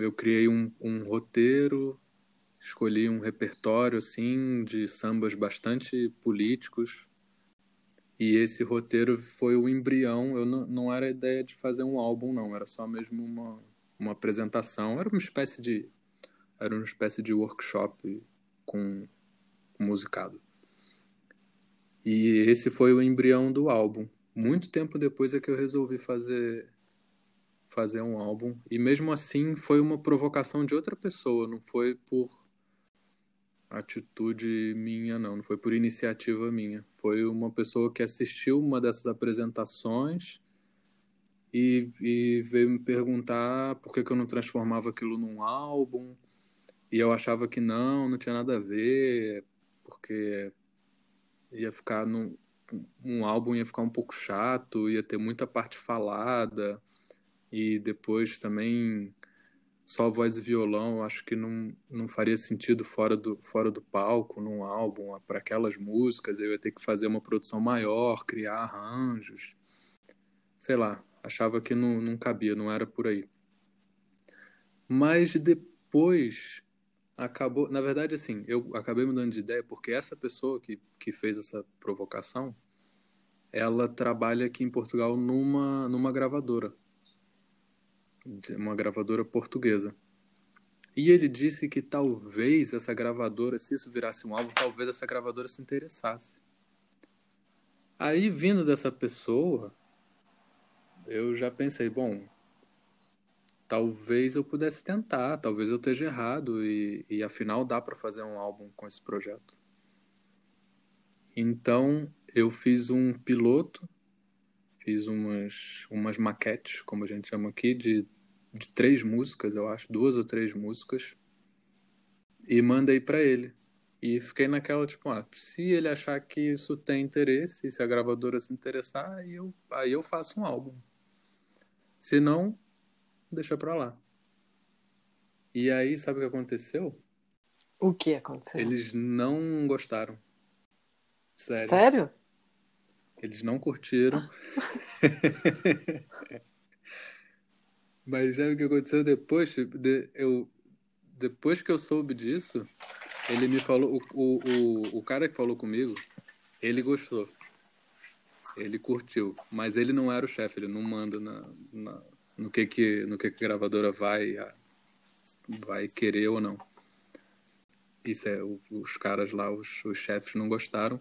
eu criei um, um roteiro, escolhi um repertório assim de sambas bastante políticos e esse roteiro foi o embrião. Eu não, não era a ideia de fazer um álbum não, era só mesmo uma uma apresentação, era uma espécie de era uma espécie de workshop com, musicado. E esse foi o embrião do álbum. Muito tempo depois é que eu resolvi fazer fazer um álbum. E mesmo assim foi uma provocação de outra pessoa, não foi por atitude minha não, não foi por iniciativa minha. Foi uma pessoa que assistiu uma dessas apresentações e, e veio me perguntar por que, que eu não transformava aquilo num álbum. E eu achava que não, não tinha nada a ver, porque ia ficar num, um álbum ia ficar um pouco chato, ia ter muita parte falada e depois também só voz e violão, acho que não, não faria sentido fora do, fora do palco, num álbum, para aquelas músicas, eu ia ter que fazer uma produção maior, criar arranjos, sei lá, achava que não, não cabia, não era por aí. Mas depois acabou, na verdade, assim, eu acabei mudando de ideia porque essa pessoa que, que fez essa provocação, ela trabalha aqui em Portugal numa, numa gravadora, uma gravadora portuguesa. E ele disse que talvez essa gravadora, se isso virasse um álbum, talvez essa gravadora se interessasse. Aí, vindo dessa pessoa, eu já pensei, bom, talvez eu pudesse tentar, talvez eu esteja errado e, e afinal dá para fazer um álbum com esse projeto. Então eu fiz um piloto, fiz umas, umas maquetes, como a gente chama aqui, de, de três músicas, eu acho, duas ou três músicas, e mandei para ele. E fiquei naquela, tipo, ah, se ele achar que isso tem interesse, se a gravadora se interessar, aí eu, aí eu faço um álbum. Se não, deixa pra lá. E aí, sabe o que aconteceu? O que aconteceu? Eles não gostaram. Sério. Sério? Eles não curtiram. [laughs] Mas sabe o que aconteceu depois? De, eu, depois que eu soube disso, ele me falou. O, o, o, o cara que falou comigo, ele gostou. Ele curtiu. Mas ele não era o chefe, ele não manda na, na, no que que no que, que a gravadora vai vai querer ou não. Isso é os caras lá, os, os chefes não gostaram,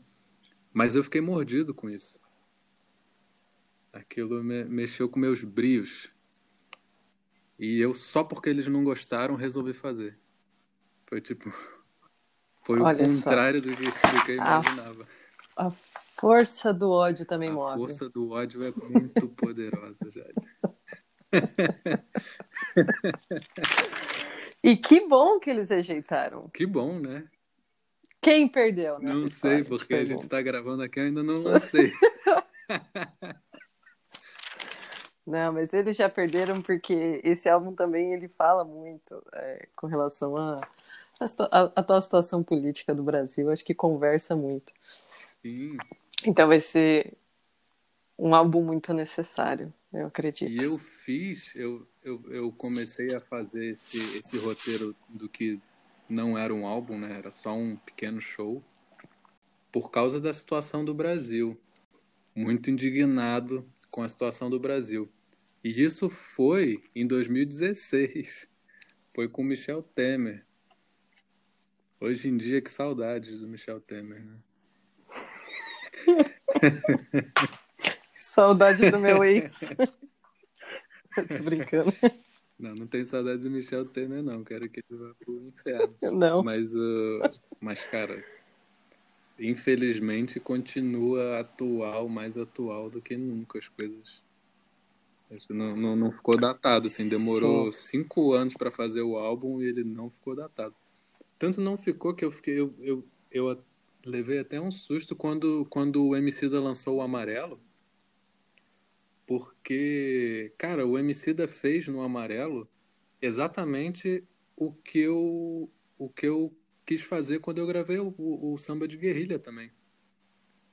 mas eu fiquei mordido com isso. Aquilo me, mexeu com meus brios. E eu só porque eles não gostaram resolvi fazer. Foi tipo [laughs] foi Olha o contrário do que, do que eu imaginava. A, a força do ódio também a move. A força do ódio é muito [laughs] poderosa, Jade. e que bom que eles rejeitaram. Que bom, né? Quem perdeu? Não sei, porque a gente está gravando aqui, eu ainda não lancei. [laughs] não, mas eles já perderam porque esse álbum também ele fala muito é, com relação a, a, a atual situação política do Brasil. Acho que conversa muito. Sim. Então vai ser um álbum muito necessário, eu acredito. E eu fiz, eu, eu, eu comecei a fazer esse, esse roteiro do que não era um álbum, né? Era só um pequeno show. Por causa da situação do Brasil. Muito indignado com a situação do Brasil. E isso foi em 2016. Foi com Michel Temer. Hoje em dia, que saudades do Michel Temer, né? [laughs] Saudade do meu ex. [laughs] Tô brincando. [laughs] Não, não tenho saudade do Michel Temer, não. Quero que ele vá pro inferno. [laughs] Não. Mas, uh, mas, cara, infelizmente continua atual, mais atual do que nunca as coisas. Não, não, não ficou datado, assim. Demorou Sim. cinco anos para fazer o álbum e ele não ficou datado. Tanto não ficou que eu fiquei. Eu, eu, eu levei até um susto quando, quando o MC da lançou o Amarelo porque, cara, o Emicida fez no Amarelo exatamente o que eu, o que eu quis fazer quando eu gravei o, o, o Samba de Guerrilha também.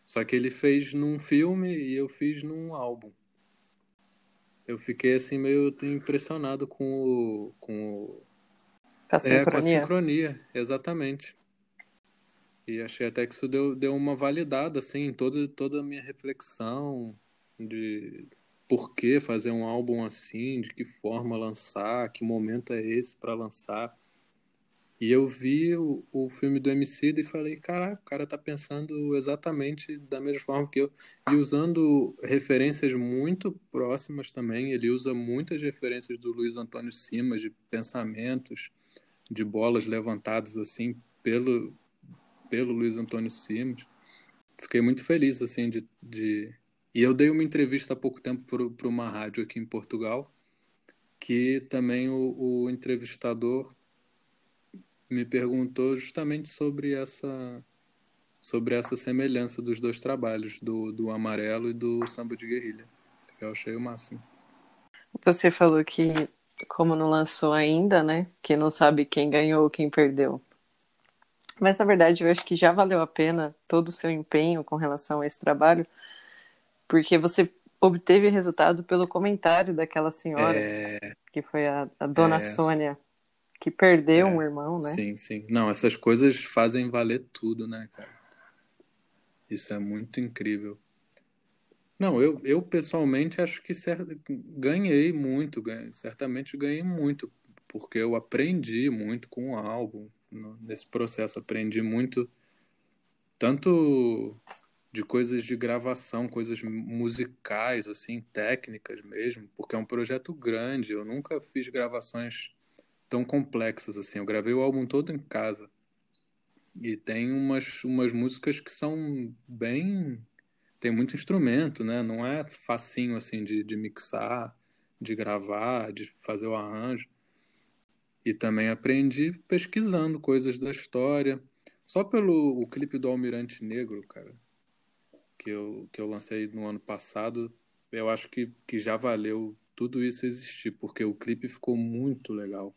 Só que ele fez num filme e eu fiz num álbum. Eu fiquei assim meio impressionado com o. Com, o... a sincronia. É, com a sincronia, exatamente. E achei até que isso deu, deu uma validada, assim, em toda, toda a minha reflexão de, por que fazer um álbum assim, de que forma lançar, que momento é esse para lançar. E eu vi o, o filme do MC e falei, caraca, o cara tá pensando exatamente da mesma forma que eu. E usando referências muito próximas também. Ele usa muitas referências do Luiz Antônio Simas, de pensamentos, de bolas levantadas assim pelo, pelo Luiz Antônio Simas. Fiquei muito feliz assim de, de e eu dei uma entrevista há pouco tempo para uma rádio aqui em Portugal, que também o, o entrevistador me perguntou justamente sobre essa sobre essa semelhança dos dois trabalhos, do, do Amarelo e do Samba de Guerrilha. Eu achei o máximo. Você falou que, como não lançou ainda, né? Que não sabe quem ganhou ou quem perdeu. Mas, na verdade, eu acho que já valeu a pena todo o seu empenho com relação a esse trabalho, porque você obteve resultado pelo comentário daquela senhora, é... que foi a, a dona é... Sônia, que perdeu é... um irmão, né? Sim, sim. Não, essas coisas fazem valer tudo, né, cara? Isso é muito incrível. Não, eu, eu pessoalmente acho que ganhei muito, ganhei, certamente ganhei muito, porque eu aprendi muito com o álbum, nesse processo, aprendi muito, tanto de coisas de gravação, coisas musicais, assim, técnicas mesmo, porque é um projeto grande. Eu nunca fiz gravações tão complexas assim. Eu gravei o álbum todo em casa. E tem umas, umas músicas que são bem. Tem muito instrumento, né? Não é facinho assim de, de mixar, de gravar, de fazer o arranjo. E também aprendi pesquisando coisas da história. Só pelo o clipe do Almirante Negro, cara que eu, que eu lancei no ano passado, eu acho que, que já valeu tudo isso existir, porque o clipe ficou muito legal.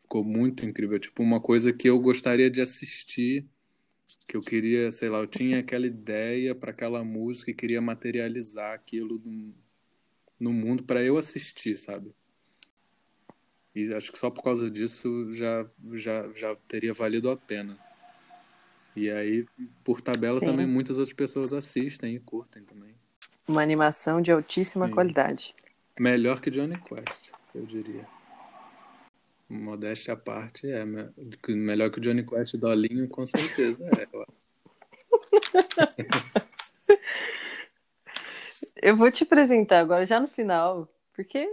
Ficou muito incrível. Tipo, uma coisa que eu gostaria de assistir, que eu queria, sei lá, eu tinha aquela ideia para aquela música e queria materializar aquilo no, no mundo para eu assistir, sabe? E acho que só por causa disso já, já, já teria valido a pena. E aí, por tabela, Sim. também muitas outras pessoas assistem e curtem também. Uma animação de altíssima Sim. qualidade. Melhor que Johnny Quest, eu diria. Modéstia à parte, é. Melhor que o Johnny Quest Dolinho, com certeza é. eu [laughs] vou te apresentar agora, já no final, porque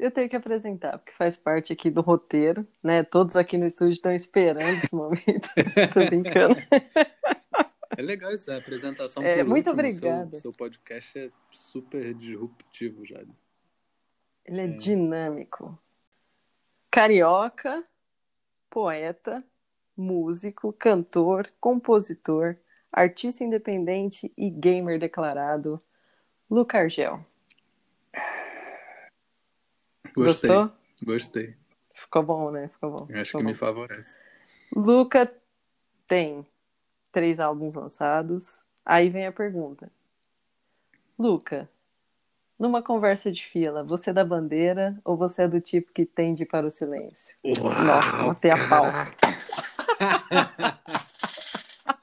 eu tenho que apresentar, porque faz parte aqui do roteiro, né? Todos aqui no estúdio estão esperando esse momento. [laughs] Tô brincando. É legal isso, a apresentação é, Muito obrigada. Seu, seu, podcast é super disruptivo, já. Ele é, é dinâmico. Carioca, poeta, músico, cantor, compositor, artista independente e gamer declarado, Luca Argel. Gostei. Gostou? Gostei. Ficou bom, né? Ficou bom. Acho Ficou que bom. me favorece. Luca tem três álbuns lançados. Aí vem a pergunta. Luca, numa conversa de fila, você é da bandeira ou você é do tipo que tende para o silêncio? Nossa, matei a pau. [laughs]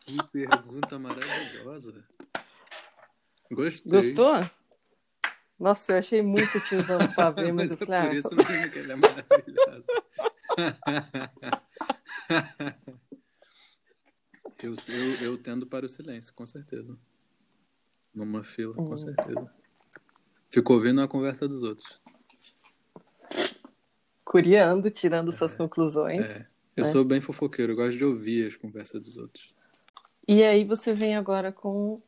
Que pergunta maravilhosa. Gostei. Gostou? Nossa, eu achei muito tiozão do pavê, mas, Mas eu é falei, por ah, isso mesmo que ele é maravilhoso. eu, eu, eu tendo para o silêncio, com certeza. Numa fila, Hum. com certeza. Fico ouvindo a conversa dos outros. curiando, tirando suas conclusões. É. Eu né? sou bem fofoqueiro, eu gosto de ouvir as conversas dos outros. E aí você vem agora com,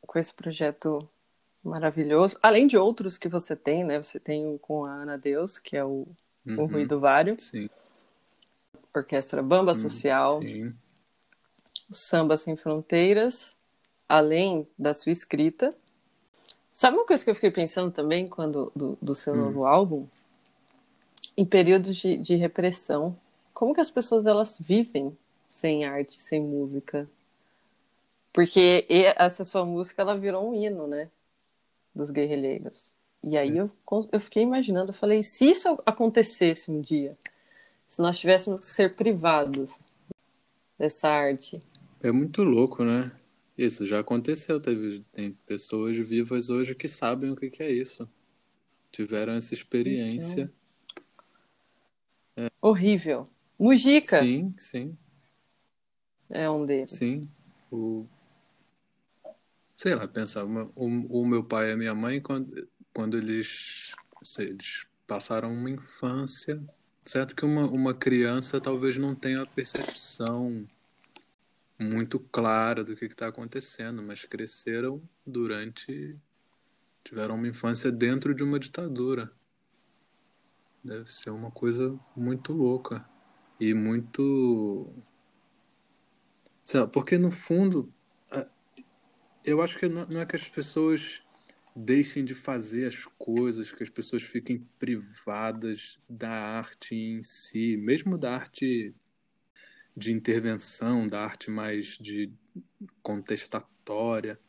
com esse projeto maravilhoso. Além de outros que você tem, né? Você tem com a Ana Deus, que é o, o Uhum. Ruído Vário, Sim. Orquestra Bamba Hum, Social, Sim. o Samba Sem Fronteiras, além da sua escrita. Sabe uma coisa que eu fiquei pensando também quando do, do seu Hum. novo álbum? Em períodos de, de repressão, como que as pessoas elas vivem sem arte, sem música? Porque essa sua música ela virou um hino, né? Dos guerrilheiros. E aí eu, con- eu fiquei imaginando, eu falei, se isso acontecesse um dia, se nós tivéssemos que ser privados dessa arte, É muito louco, né? Isso já aconteceu. Teve, tem pessoas vivas hoje que sabem o que, que é isso. Tiveram essa experiência. horrível. Mujica Sim, sim, é um deles. sim. O... Sei lá, pensar. O, o meu pai e a minha mãe, quando, quando eles, sei, eles passaram uma infância. Certo que uma, uma criança talvez não tenha a percepção muito clara do que está acontecendo, mas cresceram durante. tiveram uma infância dentro de uma ditadura. Deve ser uma coisa muito louca. E muito. Sei porque no fundo, eu acho que não é que as pessoas deixem de fazer as coisas, que as pessoas fiquem privadas da arte em si, mesmo da arte de intervenção, da arte mais de contestatória,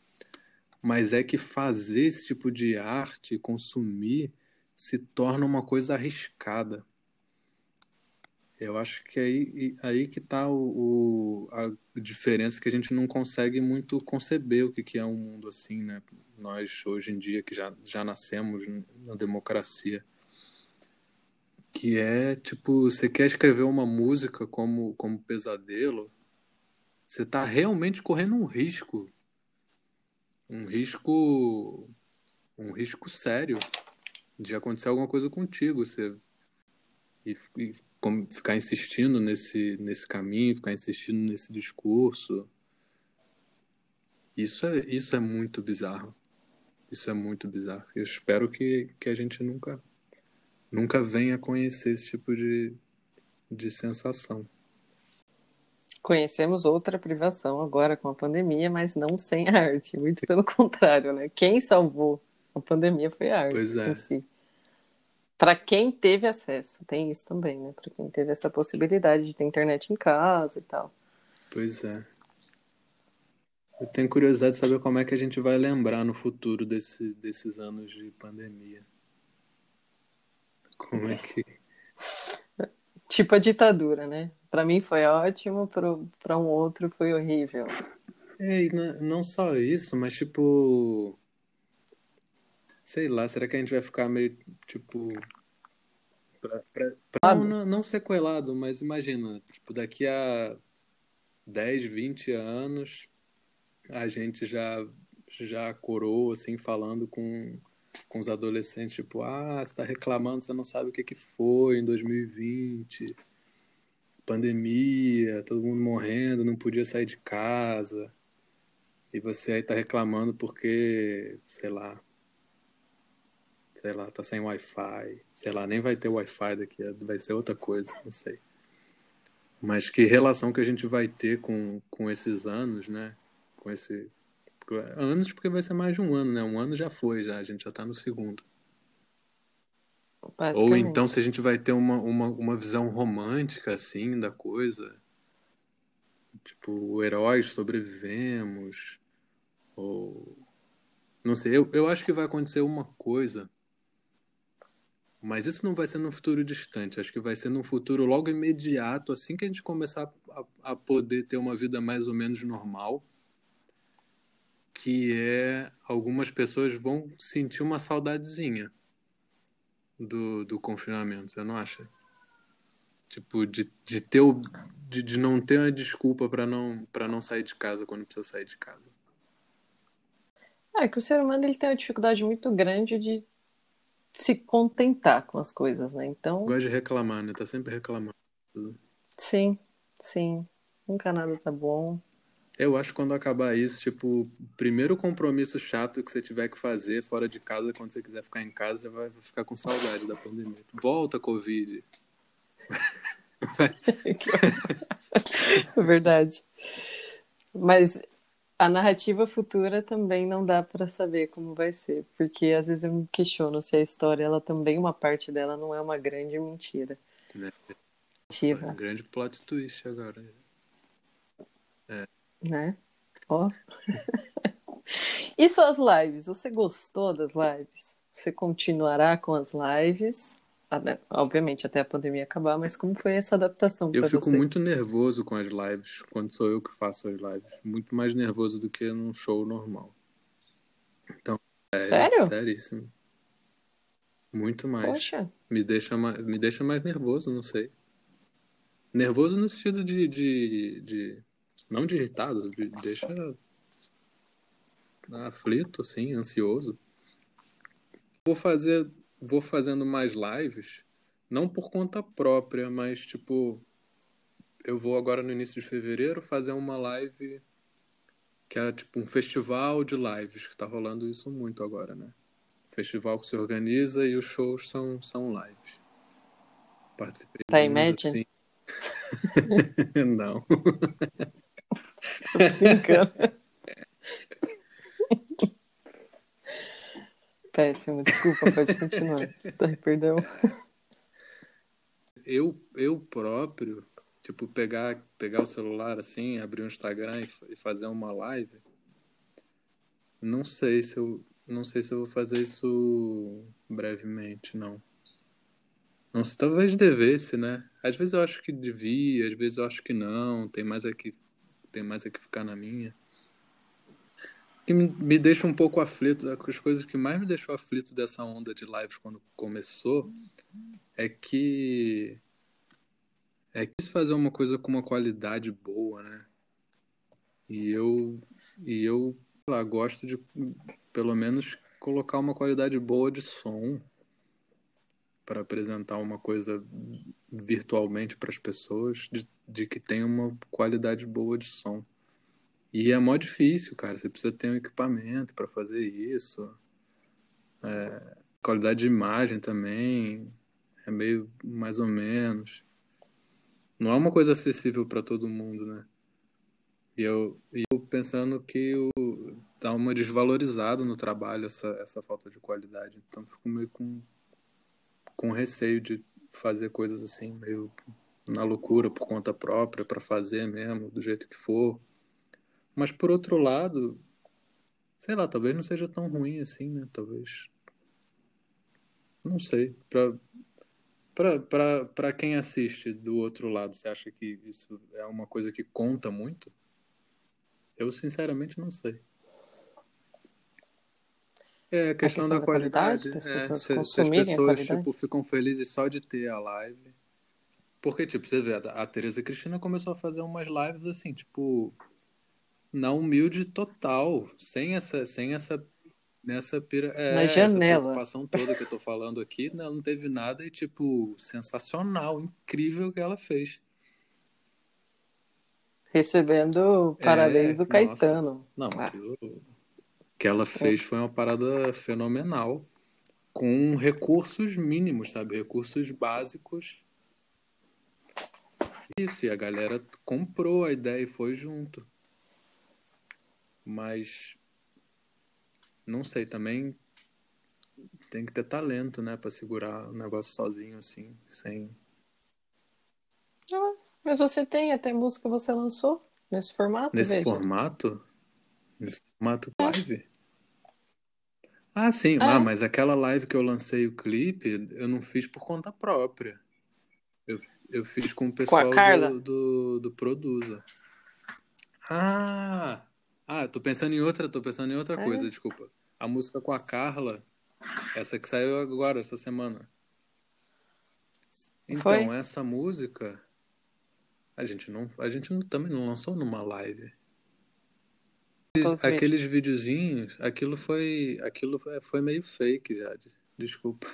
mas é que fazer esse tipo de arte, consumir, se torna uma coisa arriscada. Eu acho que aí, aí que está o, o- a diferença que a gente não consegue muito conceber o que, que é um mundo assim, né? Nós, hoje em dia, que já, já nascemos na democracia. Que é, tipo, você quer escrever uma música como, como pesadelo, você está realmente correndo um risco. Um risco. Um risco sério de acontecer alguma coisa contigo. Você e, e como ficar insistindo nesse, nesse caminho, ficar insistindo nesse discurso. Isso é, isso é muito bizarro. Isso é muito bizarro. Eu espero que, que a gente nunca, nunca venha conhecer esse tipo de, de sensação. Conhecemos outra privação agora com a pandemia, mas não sem a arte. Muito pelo contrário, né? Quem salvou a pandemia foi a arte Pois é. em si. Para quem teve acesso, tem isso também, né? Para quem teve essa possibilidade de ter internet em casa e tal. Pois é. Eu tenho curiosidade de saber como é que a gente vai lembrar no futuro desse, desses anos de pandemia. Como é que. [laughs] Tipo a ditadura, né? Para mim foi ótimo, para um outro foi horrível. É, e não, não só isso, mas tipo. Sei lá, será que a gente vai ficar meio, tipo. Pra, pra, pra- não, não, sequelado, mas imagina, tipo, daqui a 10, 20 anos, a gente já, já corou, assim, falando com, com os adolescentes, tipo, ah, você tá reclamando, você não sabe o que que foi em 2020, pandemia, todo mundo morrendo, não podia sair de casa. E você aí tá reclamando porque, sei lá, sei lá, tá sem Wi-Fi, sei lá, nem vai ter Wi-Fi daqui, vai ser outra coisa, não sei. Mas que relação que a gente vai ter com, com esses anos, né? Com esse. Anos, porque vai ser mais de um ano, né? Um ano já foi, já. A gente já tá no segundo. Ou então se a gente vai ter uma, uma, uma visão romântica, assim, da coisa. Tipo, heróis sobrevivemos. Ou. Não sei, eu, eu acho que vai acontecer uma coisa. Mas isso não vai ser no futuro distante. Acho que vai ser num futuro logo imediato, assim que a gente começar a, a poder ter uma vida mais ou menos normal. Que é. Algumas pessoas vão sentir uma saudadezinha do, do confinamento, você não acha? Tipo, de, de ter o, de, de não ter uma desculpa para não, pra não sair de casa quando precisa sair de casa. É que o ser humano ele tem uma dificuldade muito grande de se contentar com as coisas, né? Então. Gosta de reclamar, né? Tá sempre reclamando. Sim, sim. Nunca nada tá bom. Eu acho que quando acabar isso, tipo, o primeiro compromisso chato que você tiver que fazer fora de casa, quando você quiser ficar em casa, você vai ficar com saudade da pandemia. Volta, Covid. [laughs] é verdade. Mas a narrativa futura também não dá para saber como vai ser, porque às vezes eu me questiono se a história, ela também, uma parte dela não é uma grande mentira. É. Nossa, um grande plot twist agora. É né? Ó. [laughs] e suas lives? Você gostou das lives? Você continuará com as lives? Ah, né? Obviamente, até a pandemia acabar, mas como foi essa adaptação Eu fico você? muito nervoso com as lives, quando sou eu que faço as lives. Muito mais nervoso do que num show normal. Então, é, Sério? Seríssimo. Muito mais. Poxa. Me deixa, me deixa mais nervoso, não sei. Nervoso no sentido de, de, de não de irritado, de, deixa aflito, assim, ansioso. Vou fazer, vou fazendo mais lives, não por conta própria, mas tipo, eu vou agora no início de fevereiro fazer uma live que é tipo um festival de lives, que tá rolando isso muito agora, né? Festival que se organiza e os shows são, são lives. Participei. Tá em média? Assim. [laughs] não. [laughs] Tô brincando. [laughs] Péssimo, desculpa, pode continuar. [laughs] Tá, perdão. Eu, eu próprio, tipo, pegar, pegar o celular assim, abrir um Instagram e, e fazer uma live, não sei se eu não sei se eu vou fazer isso brevemente, não. Não sei, talvez devesse, né? Às vezes eu acho que devia, às vezes eu acho que não, tem mais aqui tenho mais é que ficar na minha. E me deixa um pouco aflito, as coisas que mais me deixou aflito dessa onda de lives quando começou é que é que fazer uma coisa com uma qualidade boa, né? E eu e eu lá, gosto de pelo menos colocar uma qualidade boa de som para apresentar uma coisa virtualmente para as pessoas de, de, que tem uma qualidade boa de som. E é mó difícil, cara. Você precisa ter um equipamento para fazer isso. É, qualidade de imagem também é meio mais ou menos. Não é uma coisa acessível para todo mundo, né? E eu, eu pensando que o, dá uma desvalorizada no trabalho essa, essa falta de qualidade. Então fico meio com com receio de fazer coisas assim, meio na loucura, por conta própria, para fazer mesmo, do jeito que for. Mas por outro lado, sei lá, talvez não seja tão ruim assim, né? Talvez. Não sei. Pra, pra, quem assiste do outro lado, você acha que isso é uma coisa que conta muito? Eu sinceramente não sei. É, a questão, a questão da, da, qualidade. qualidade é, se, se, as pessoas tipo, ficam felizes só de ter a live. Porque, tipo, você vê, a Tereza Cristina começou a fazer umas lives assim, tipo, na humilde total, sem essa, sem essa, nessa pira, é, na janela. essa preocupação toda que eu tô falando aqui, né, não teve nada e, tipo, sensacional, incrível que ela fez. Recebendo parabéns é, do Caetano. Nossa. Não, ah. aquilo que ela fez foi uma parada fenomenal, com recursos mínimos, sabe? Recursos básicos. Isso, e a galera comprou a ideia e foi junto. Mas não sei, também tem que ter talento, né, para segurar o negócio sozinho assim, sem ah, mas você tem até música você lançou nesse formato, nesse veja. formato, nesse formato live. Ah, sim, É. ah, mas aquela live que eu lancei o clipe, eu não fiz por conta própria. Eu, eu fiz com o pessoal Carla? do, do, do Produza. Ah! Ah, tô pensando em outra, tô pensando em outra É? coisa, desculpa. A música com a Carla, essa que saiu agora, essa semana. Então, Foi? essa música, a gente não, a gente não- também não lançou numa live. Aqueles videozinhos, aquilo foi, aquilo foi- foi meio fake, Jade. Desculpa.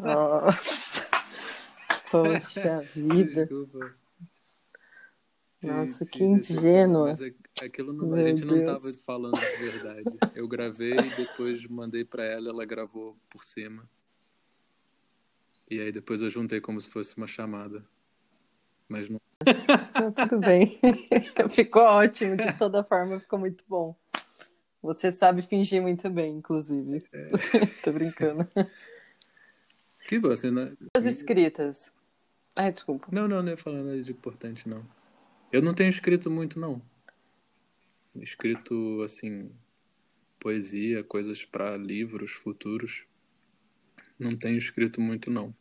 Nossa. [laughs] Poxa vida. Desculpa. Nossa, Te- que ingênua. Mas é- aquilo não, a gente não Deus. tava falando de verdade. Eu gravei e depois mandei pra ela, ela gravou por cima. E aí depois eu juntei como se fosse uma chamada. Mas não. [laughs] Não, tudo bem. [laughs] ficou ótimo, de toda forma, ficou muito bom. Você sabe fingir muito bem, inclusive. É. [laughs] Tô brincando. Que bom, assim, né? As escritas. Ai, desculpa. Não, não, não ia falar nada de importante, não. Eu não tenho escrito muito, não. Escrito, assim, poesia, coisas pra livros futuros. Não tenho escrito muito, não.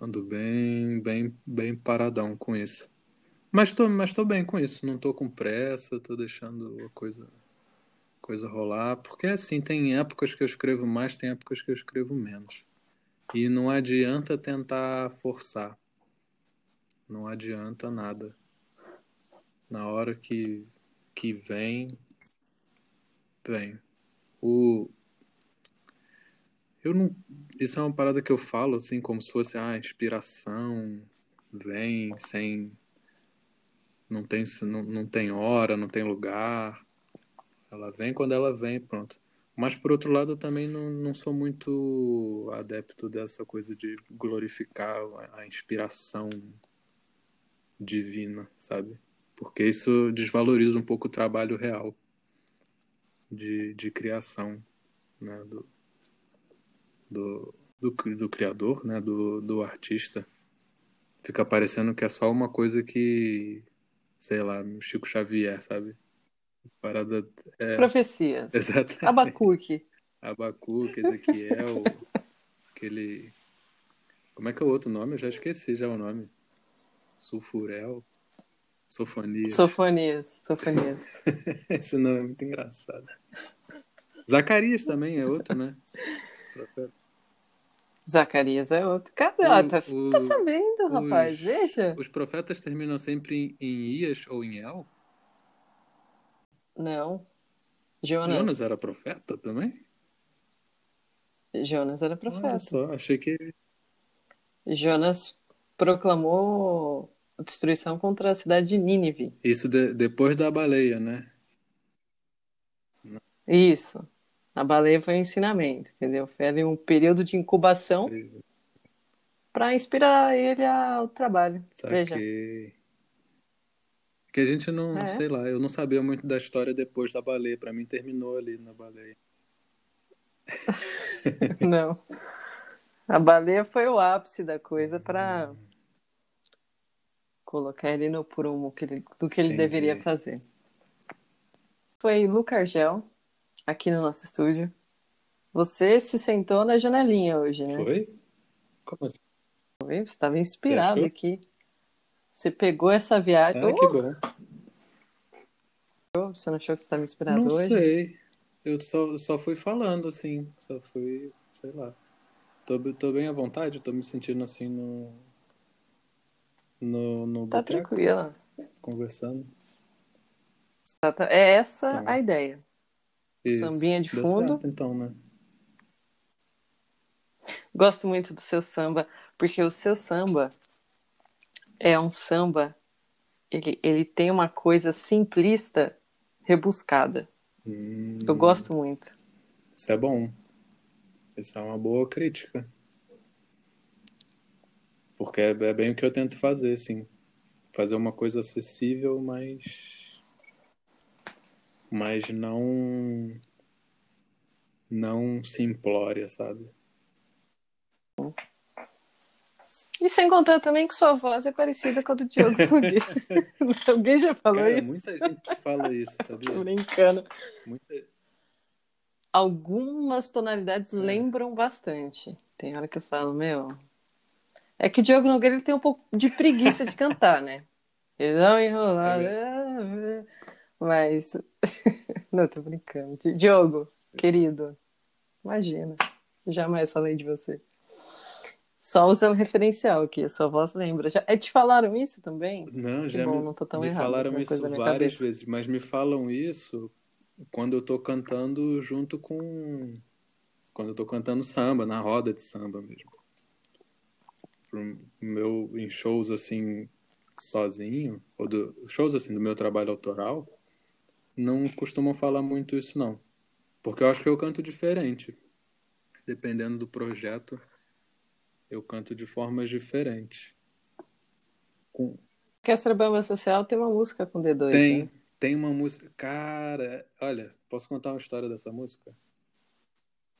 Ando bem, bem, bem paradão com isso. Mas tô, mas tô bem com isso. Não tô com pressa, tô deixando a coisa, coisa rolar. Porque, assim, tem épocas que eu escrevo mais, tem épocas que eu escrevo menos. E não adianta tentar forçar. Não adianta nada. Na hora que, que vem, vem. O, eu não. Isso é uma parada que eu falo assim, como se fosse a ah, inspiração vem sem. Não tem, não, não tem hora, não tem lugar. Ela vem quando ela vem, pronto. Mas por outro lado, eu também não, não sou muito adepto dessa coisa de glorificar a, a inspiração divina, sabe? Porque isso desvaloriza um pouco o trabalho real de, de criação, né? Do, do, do, do criador, né? Do, do artista. Fica parecendo que é só uma coisa que, sei lá, Chico Xavier, sabe? Parada é, Profecias. exatamente. Abacuque. Abacuque, Ezequiel, [laughs] aquele. Como é que é o outro nome? Eu já esqueci já o nome. Sulfurel. Sofonias. Sofonias. Sofonias. [laughs] Esse nome é muito engraçado. Zacarias também é outro, né? Zacarias é outro. Cara, tá, tá sabendo, os- rapaz? Veja. Os profetas terminam sempre em, em Ias ou em El? Não. Jonas. Jonas era profeta também? Jonas era Olha profeta. só, achei que. Jonas proclamou destruição contra a cidade de Nínive. Isso de- depois da baleia, né? Isso. A baleia foi um ensinamento, entendeu? Foi ali um período de incubação para inspirar ele ao trabalho. Veja. Que a gente não, É. sei lá, eu não sabia muito da história depois da baleia. Pra mim terminou ali na baleia. [laughs] Não. A baleia foi o ápice da coisa para colocar ele no prumo que ele- do que ele Entendi. deveria fazer. Foi Luca Argel, aqui no nosso estúdio. Você se sentou na janelinha hoje, né? Foi? Como assim? Foi? Você estava inspirado achou? aqui. Você pegou essa viagem. Ah, que bom. Oh, você não achou que você estava inspirado Não hoje? sei. Eu só, só fui falando, assim. Só fui, sei lá. Tô, tô bem à vontade, tô me sentindo assim no. No, no Tá boteco, tranquila. conversando. É essa Tá. a ideia. Isso. Sambinha de Deu fundo. certo, então, né? Gosto muito do seu samba, porque o seu samba é um samba, ele, ele tem uma coisa simplista, rebuscada. Hum, Eu gosto muito. Isso é bom. Isso é uma boa crítica. Porque é, é bem o que eu tento fazer, assim. Fazer uma coisa acessível, mas. Mas não. Não simplória, sabe? E sem contar também que sua voz é parecida com a do Diogo [laughs] Nogueira. [laughs] Alguém já falou Cara, isso? muita gente que fala isso, [laughs] sabia? Tô brincando. Muita... Algumas É. tonalidades lembram bastante. Tem hora que eu falo, meu. É que o Diogo Nogueira ele tem um pouco de preguiça de cantar, né? Ele dá uma enrolada. É Mas. [laughs] Não, tô brincando. Di- Diogo, querido, imagina. Jamais falei de você. Só usando referencial aqui, a sua voz lembra. Já, é, te falaram isso também? Não, já bom, me, não tô tão me errado, falaram isso várias cabeça. vezes, mas me falam isso quando eu tô cantando junto com. Quando eu tô cantando samba, na roda de samba mesmo. Pro meu, em shows assim, sozinho, ou do, shows assim do meu trabalho autoral, não costumam falar muito isso, não. Porque eu acho que eu canto diferente. Dependendo do projeto, eu canto de formas diferentes. Com, Orquestra Bamba Social tem uma música com D2, Tem, né? tem uma música. Cara, olha, posso contar uma história dessa música?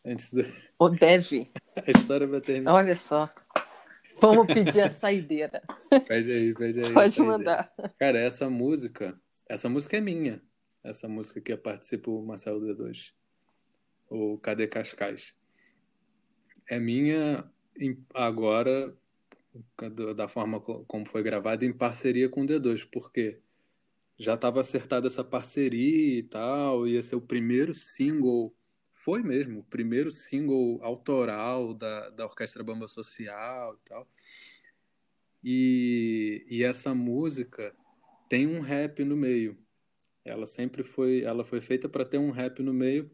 Antes da. Ou deve. [laughs] A história vai terminar. Olha só. Vamos pedir a saideira. [laughs] Pede aí, pede aí. Pode mandar. Cara, essa música. Essa música é minha. Essa música que participa o Marcelo D2. O Cadê Cascais? É minha agora, da forma co- como foi gravada, em parceria com o D2. Por quê? já estava acertada essa parceria e tal, ia ser o primeiro single, foi mesmo, o primeiro single autoral da, da Orquestra Bamba Social e tal. E, e essa música tem um rap no meio. Ela sempre foi, ela foi feita para ter um rap no meio,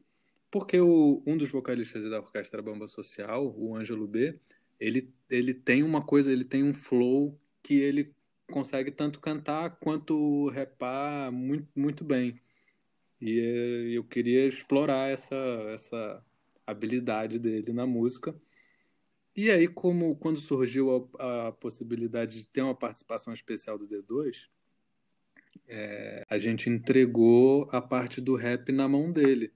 porque o, um dos vocalistas da Orquestra Bamba Social, o Ângelo B, ele, ele tem uma coisa, ele tem um flow que ele consegue tanto cantar quanto rapar muito, muito bem. E eh, eu queria explorar essa, essa habilidade dele na música. E aí, como quando surgiu a, a possibilidade de ter uma participação especial do D2, é, a gente entregou a parte do rap na mão dele,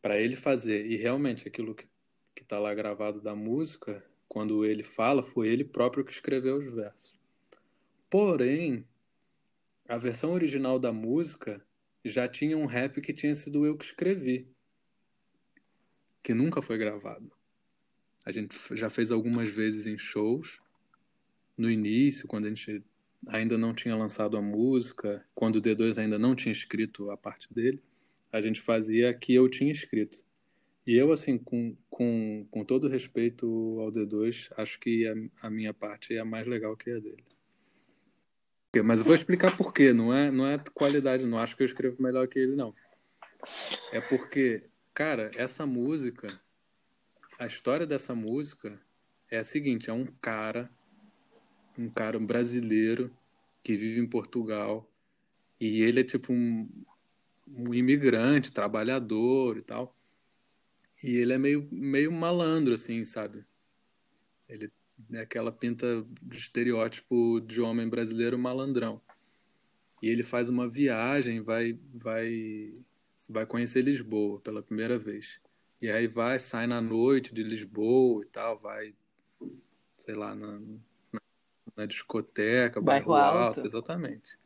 para ele fazer. E realmente, aquilo que que está lá gravado da música, quando ele fala, foi ele próprio que escreveu os versos. Porém, a versão original da música já tinha um rap que tinha sido eu que escrevi, que nunca foi gravado. A gente já fez algumas vezes em shows, no início, quando a gente ainda não tinha lançado a música, quando o D2 ainda não tinha escrito a parte dele, a gente fazia a que eu tinha escrito. E eu, assim, com, com, com todo respeito ao D2, acho que a, a minha parte é a mais legal que a dele. Mas eu vou explicar por quê. Não é, não é qualidade, não acho que eu escrevo melhor que ele, não. É porque, cara, essa música, a história dessa música é a seguinte: é um cara, um cara um brasileiro que vive em Portugal e ele é tipo um, um imigrante, trabalhador e tal. E ele é meio, meio malandro, assim, sabe? Ele é aquela pinta de estereótipo de homem brasileiro malandrão. E ele faz uma viagem, vai, vai, vai conhecer Lisboa pela primeira vez. E aí vai, sai na noite de Lisboa e tal, vai, sei lá, na, na, na discoteca, bairro, Bairro alto. Alto. exatamente.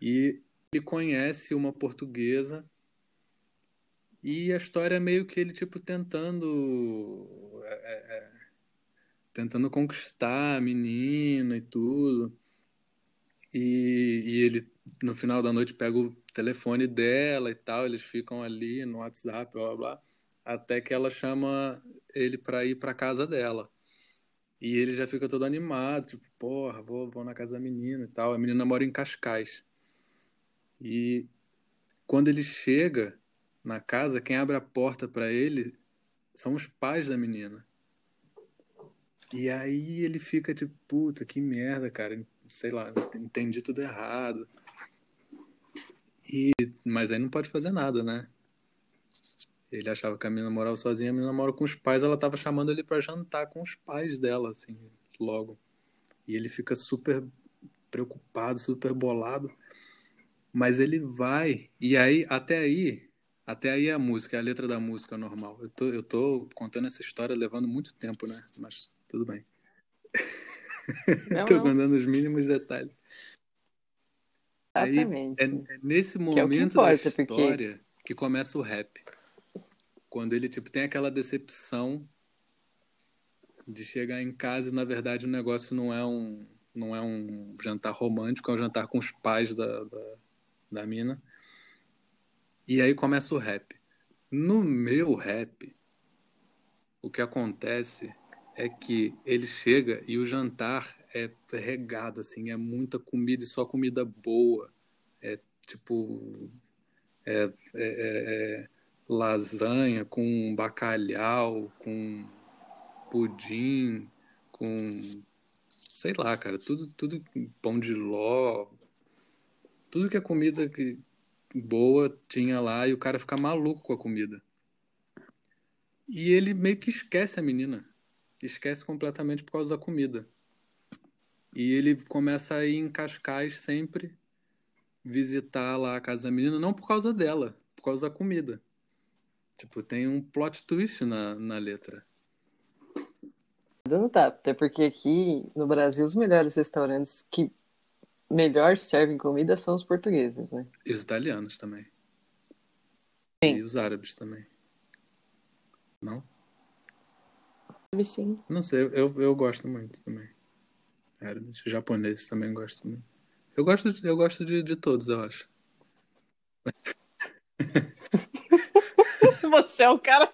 E ele conhece uma portuguesa e a história é meio que ele, tipo, tentando. é, é, tentando conquistar a menina e tudo. E, e ele, no final da noite, pega o telefone dela e tal. Eles ficam ali no WhatsApp, blá blá blá. Até que ela chama ele pra ir pra casa dela. E ele já fica todo animado, tipo, porra, vou, vou na casa da menina e tal. A menina mora em Cascais. E quando ele chega na casa, quem abre a porta para ele são os pais da menina. E aí ele fica tipo, puta, que merda, cara. Sei lá, entendi tudo errado. E, mas aí não pode fazer nada, né? Ele achava que a menina morava sozinha, a menina mora com os pais, ela tava chamando ele para jantar com os pais dela, assim. logo. E ele fica super preocupado, super bolado. Mas ele vai. E aí, até aí, até aí a música, a letra da música normal. Eu tô, eu tô contando essa história levando muito tempo, né? Mas tudo bem. [laughs] Tô contando os mínimos detalhes. Exatamente. Aí, é, é nesse momento que é importa, da história porque... que começa o rap. Quando ele tipo tem aquela decepção de chegar em casa e na verdade o negócio não é um não é um jantar romântico, é um jantar com os pais da, da, da mina. E aí começa o rap. No meu rap, o que acontece é que ele chega e o jantar é regado, assim, é muita comida e só comida boa. É tipo. É, é, é, é lasanha com bacalhau, com pudim, com. Sei lá, cara, tudo, tudo pão de ló. Tudo que é comida que, boa tinha lá e o cara fica maluco com a comida. E ele meio que esquece a menina. Esquece completamente por causa da comida. E ele começa a ir em Cascais sempre visitar lá a casa da menina, não por causa dela, por causa da comida. Tipo, tem um plot twist na, na letra. Não tá, até porque aqui no Brasil os melhores restaurantes que melhor servem comida são os portugueses, né? E os italianos também. Sim. E os árabes também. Não? Sim. Não sei, eu, eu gosto muito também. Árabes, japoneses também gosto muito. Eu gosto, de, eu gosto de, de todos, eu acho. [laughs] Você é o cara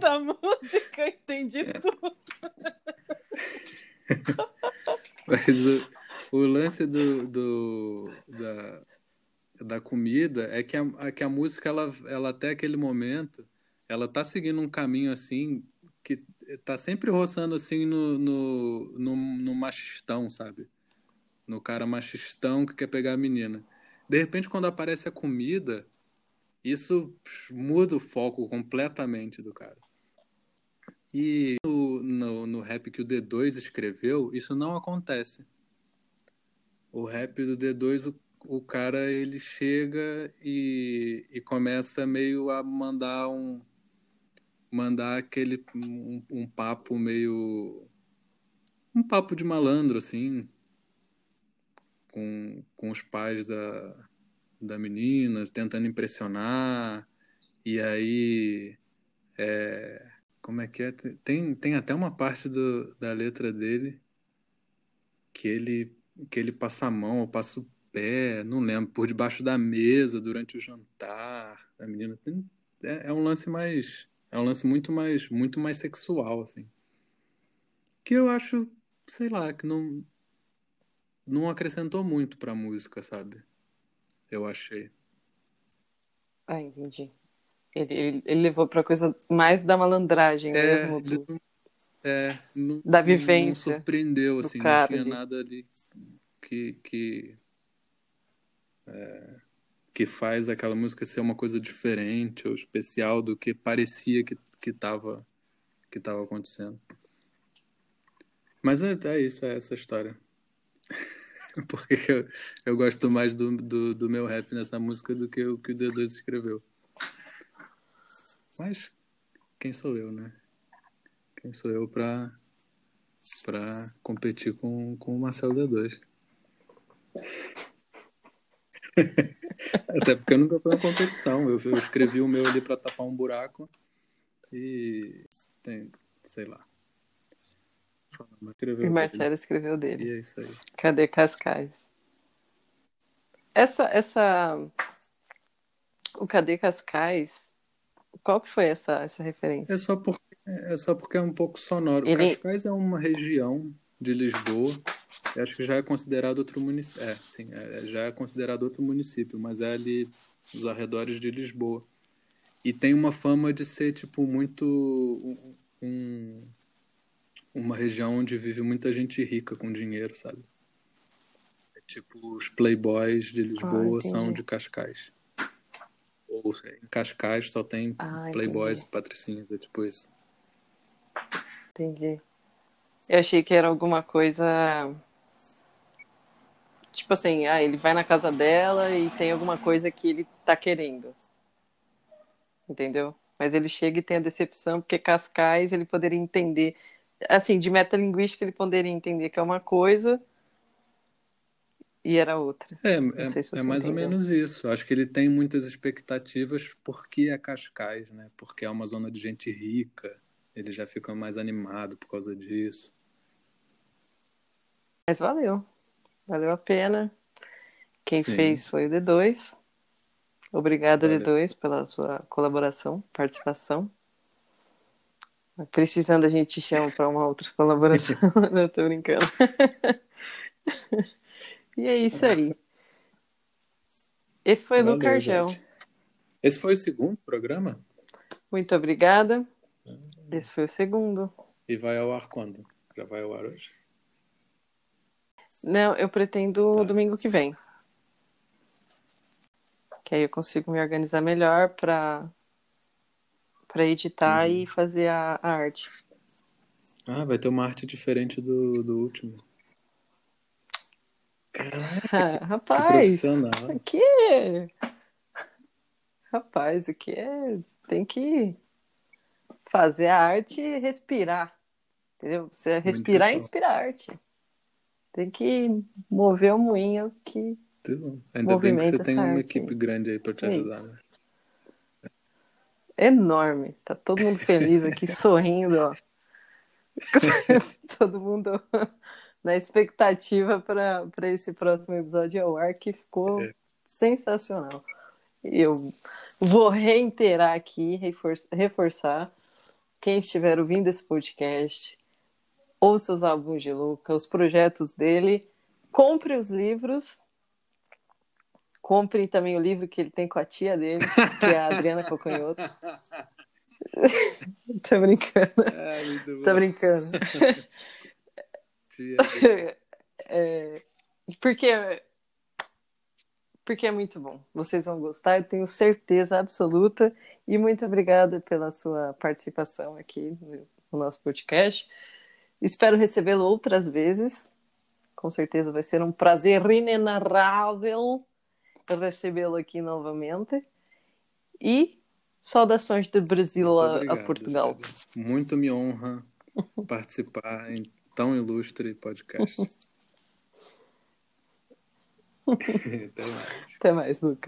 da música, entendi tudo. Mas o, o lance do, do, da, da comida é que a, é que a música, ela, ela até aquele momento, ela tá seguindo um caminho assim que tá sempre roçando assim no, no, no, no machistão, sabe? No cara machistão que quer pegar a menina. De repente, quando aparece a comida, isso muda o foco completamente do cara. E no, no, no rap que o D2 escreveu, isso não acontece o rap do D2, o, o cara ele chega e, e começa meio a mandar um mandar aquele um, um papo meio um papo de malandro assim com, com os pais da, da menina tentando impressionar e aí é, como é que é tem, tem até uma parte do, da letra dele que ele que ele passa a mão ou passa o pé, não lembro, por debaixo da mesa durante o jantar. A menina é, é um lance mais é um lance muito mais muito mais sexual assim. Que eu acho, sei lá, que não não acrescentou muito pra música, sabe? Eu achei. Ah, entendi. Ele, ele, ele levou pra coisa mais da malandragem é, mesmo. Do... É, não, da vivência. Não surpreendeu, assim, não tinha nada ali que, que, é, que faz aquela música ser uma coisa diferente ou especial do que parecia que, que tava, que tava acontecendo. Mas é, é isso, é essa história. [laughs] Porque eu, eu gosto mais do, do, do meu rap nessa música do que o que o D2 escreveu. Mas quem sou eu, né? Quem sou eu pra, pra competir com, com o Marcelo D2? [laughs] Até porque eu nunca fui na competição. Eu, eu escrevi o meu ali pra tapar um buraco e tem, sei lá. e Marcelo escreveu dele. E é isso aí. Cadê Cascais? Essa, essa, o Cadê Cascais? Qual que foi essa, essa referência? É só porque é só porque é um pouco sonoro. Ele... Cascais é uma região de Lisboa. Eu acho que já é considerado outro município. É, sim, é, já é considerado outro município, mas é ali nos arredores de Lisboa. E tem uma fama de ser, tipo, muito. Um, uma região onde vive muita gente rica com dinheiro, sabe? É tipo, os playboys de Lisboa ah, são de Cascais. Ou em Cascais só tem ah, playboys e patricinhas, é tipo isso. Entendi. Eu achei que era alguma coisa. Tipo assim, ah, ele vai na casa dela e tem alguma coisa que ele tá querendo. Entendeu? Mas ele chega e tem a decepção, porque Cascais ele poderia entender. Assim, de metalinguística ele poderia entender que é uma coisa e era outra. É, é, se é mais entendeu. ou menos isso. Acho que ele tem muitas expectativas porque é Cascais, né? Porque é uma zona de gente rica. Ele já fica mais animado por causa disso. Mas valeu. Valeu a pena. Quem Sim. fez foi o D2. Obrigado, valeu. D2, pela sua colaboração, participação. Precisando, a gente chama para uma outra colaboração. [laughs] Não, tô brincando. e é isso aí. Esse foi o Argel. Esse foi o segundo programa? Muito obrigada. Esse foi o segundo. E vai ao ar quando? Já vai ao ar hoje? Não, eu pretendo tá. domingo que vem. Que aí eu consigo me organizar melhor para para editar uhum. e fazer a, a, arte. Ah, vai ter uma arte diferente do, do último. Caraca, [laughs] rapaz, aqui é... Rapaz, aqui é... Tem que fazer a arte respirar. Entendeu? Você respirar e inspirar arte. Tem que mover o moinho que. Ainda bem que você tem uma equipe grande aí para te é ajudar. Né? Enorme. Tá todo mundo feliz aqui, [laughs] sorrindo, ó. [laughs] todo mundo [laughs] na expectativa para esse próximo episódio ao ar, que ficou é. sensacional. Eu vou reiterar aqui, reforçar quem estiver ouvindo esse podcast, ouça os álbuns de Luca, os projetos dele, compre os livros, compre também o livro que ele tem com a tia dele, que é a Adriana Coconhoto. [laughs] Tô brincando. É, Tô brincando. [laughs] [laughs] é, porque, porque é muito bom. Vocês vão gostar, eu tenho certeza absoluta. E muito obrigada pela sua participação aqui no nosso podcast. Espero recebê-lo outras vezes. Com certeza vai ser um prazer inenarrável recebê-lo aqui novamente. E saudações de Brasil a, a, Portugal. Muito me honra participar em tão ilustre podcast. [laughs] Até mais. Até mais, Luca.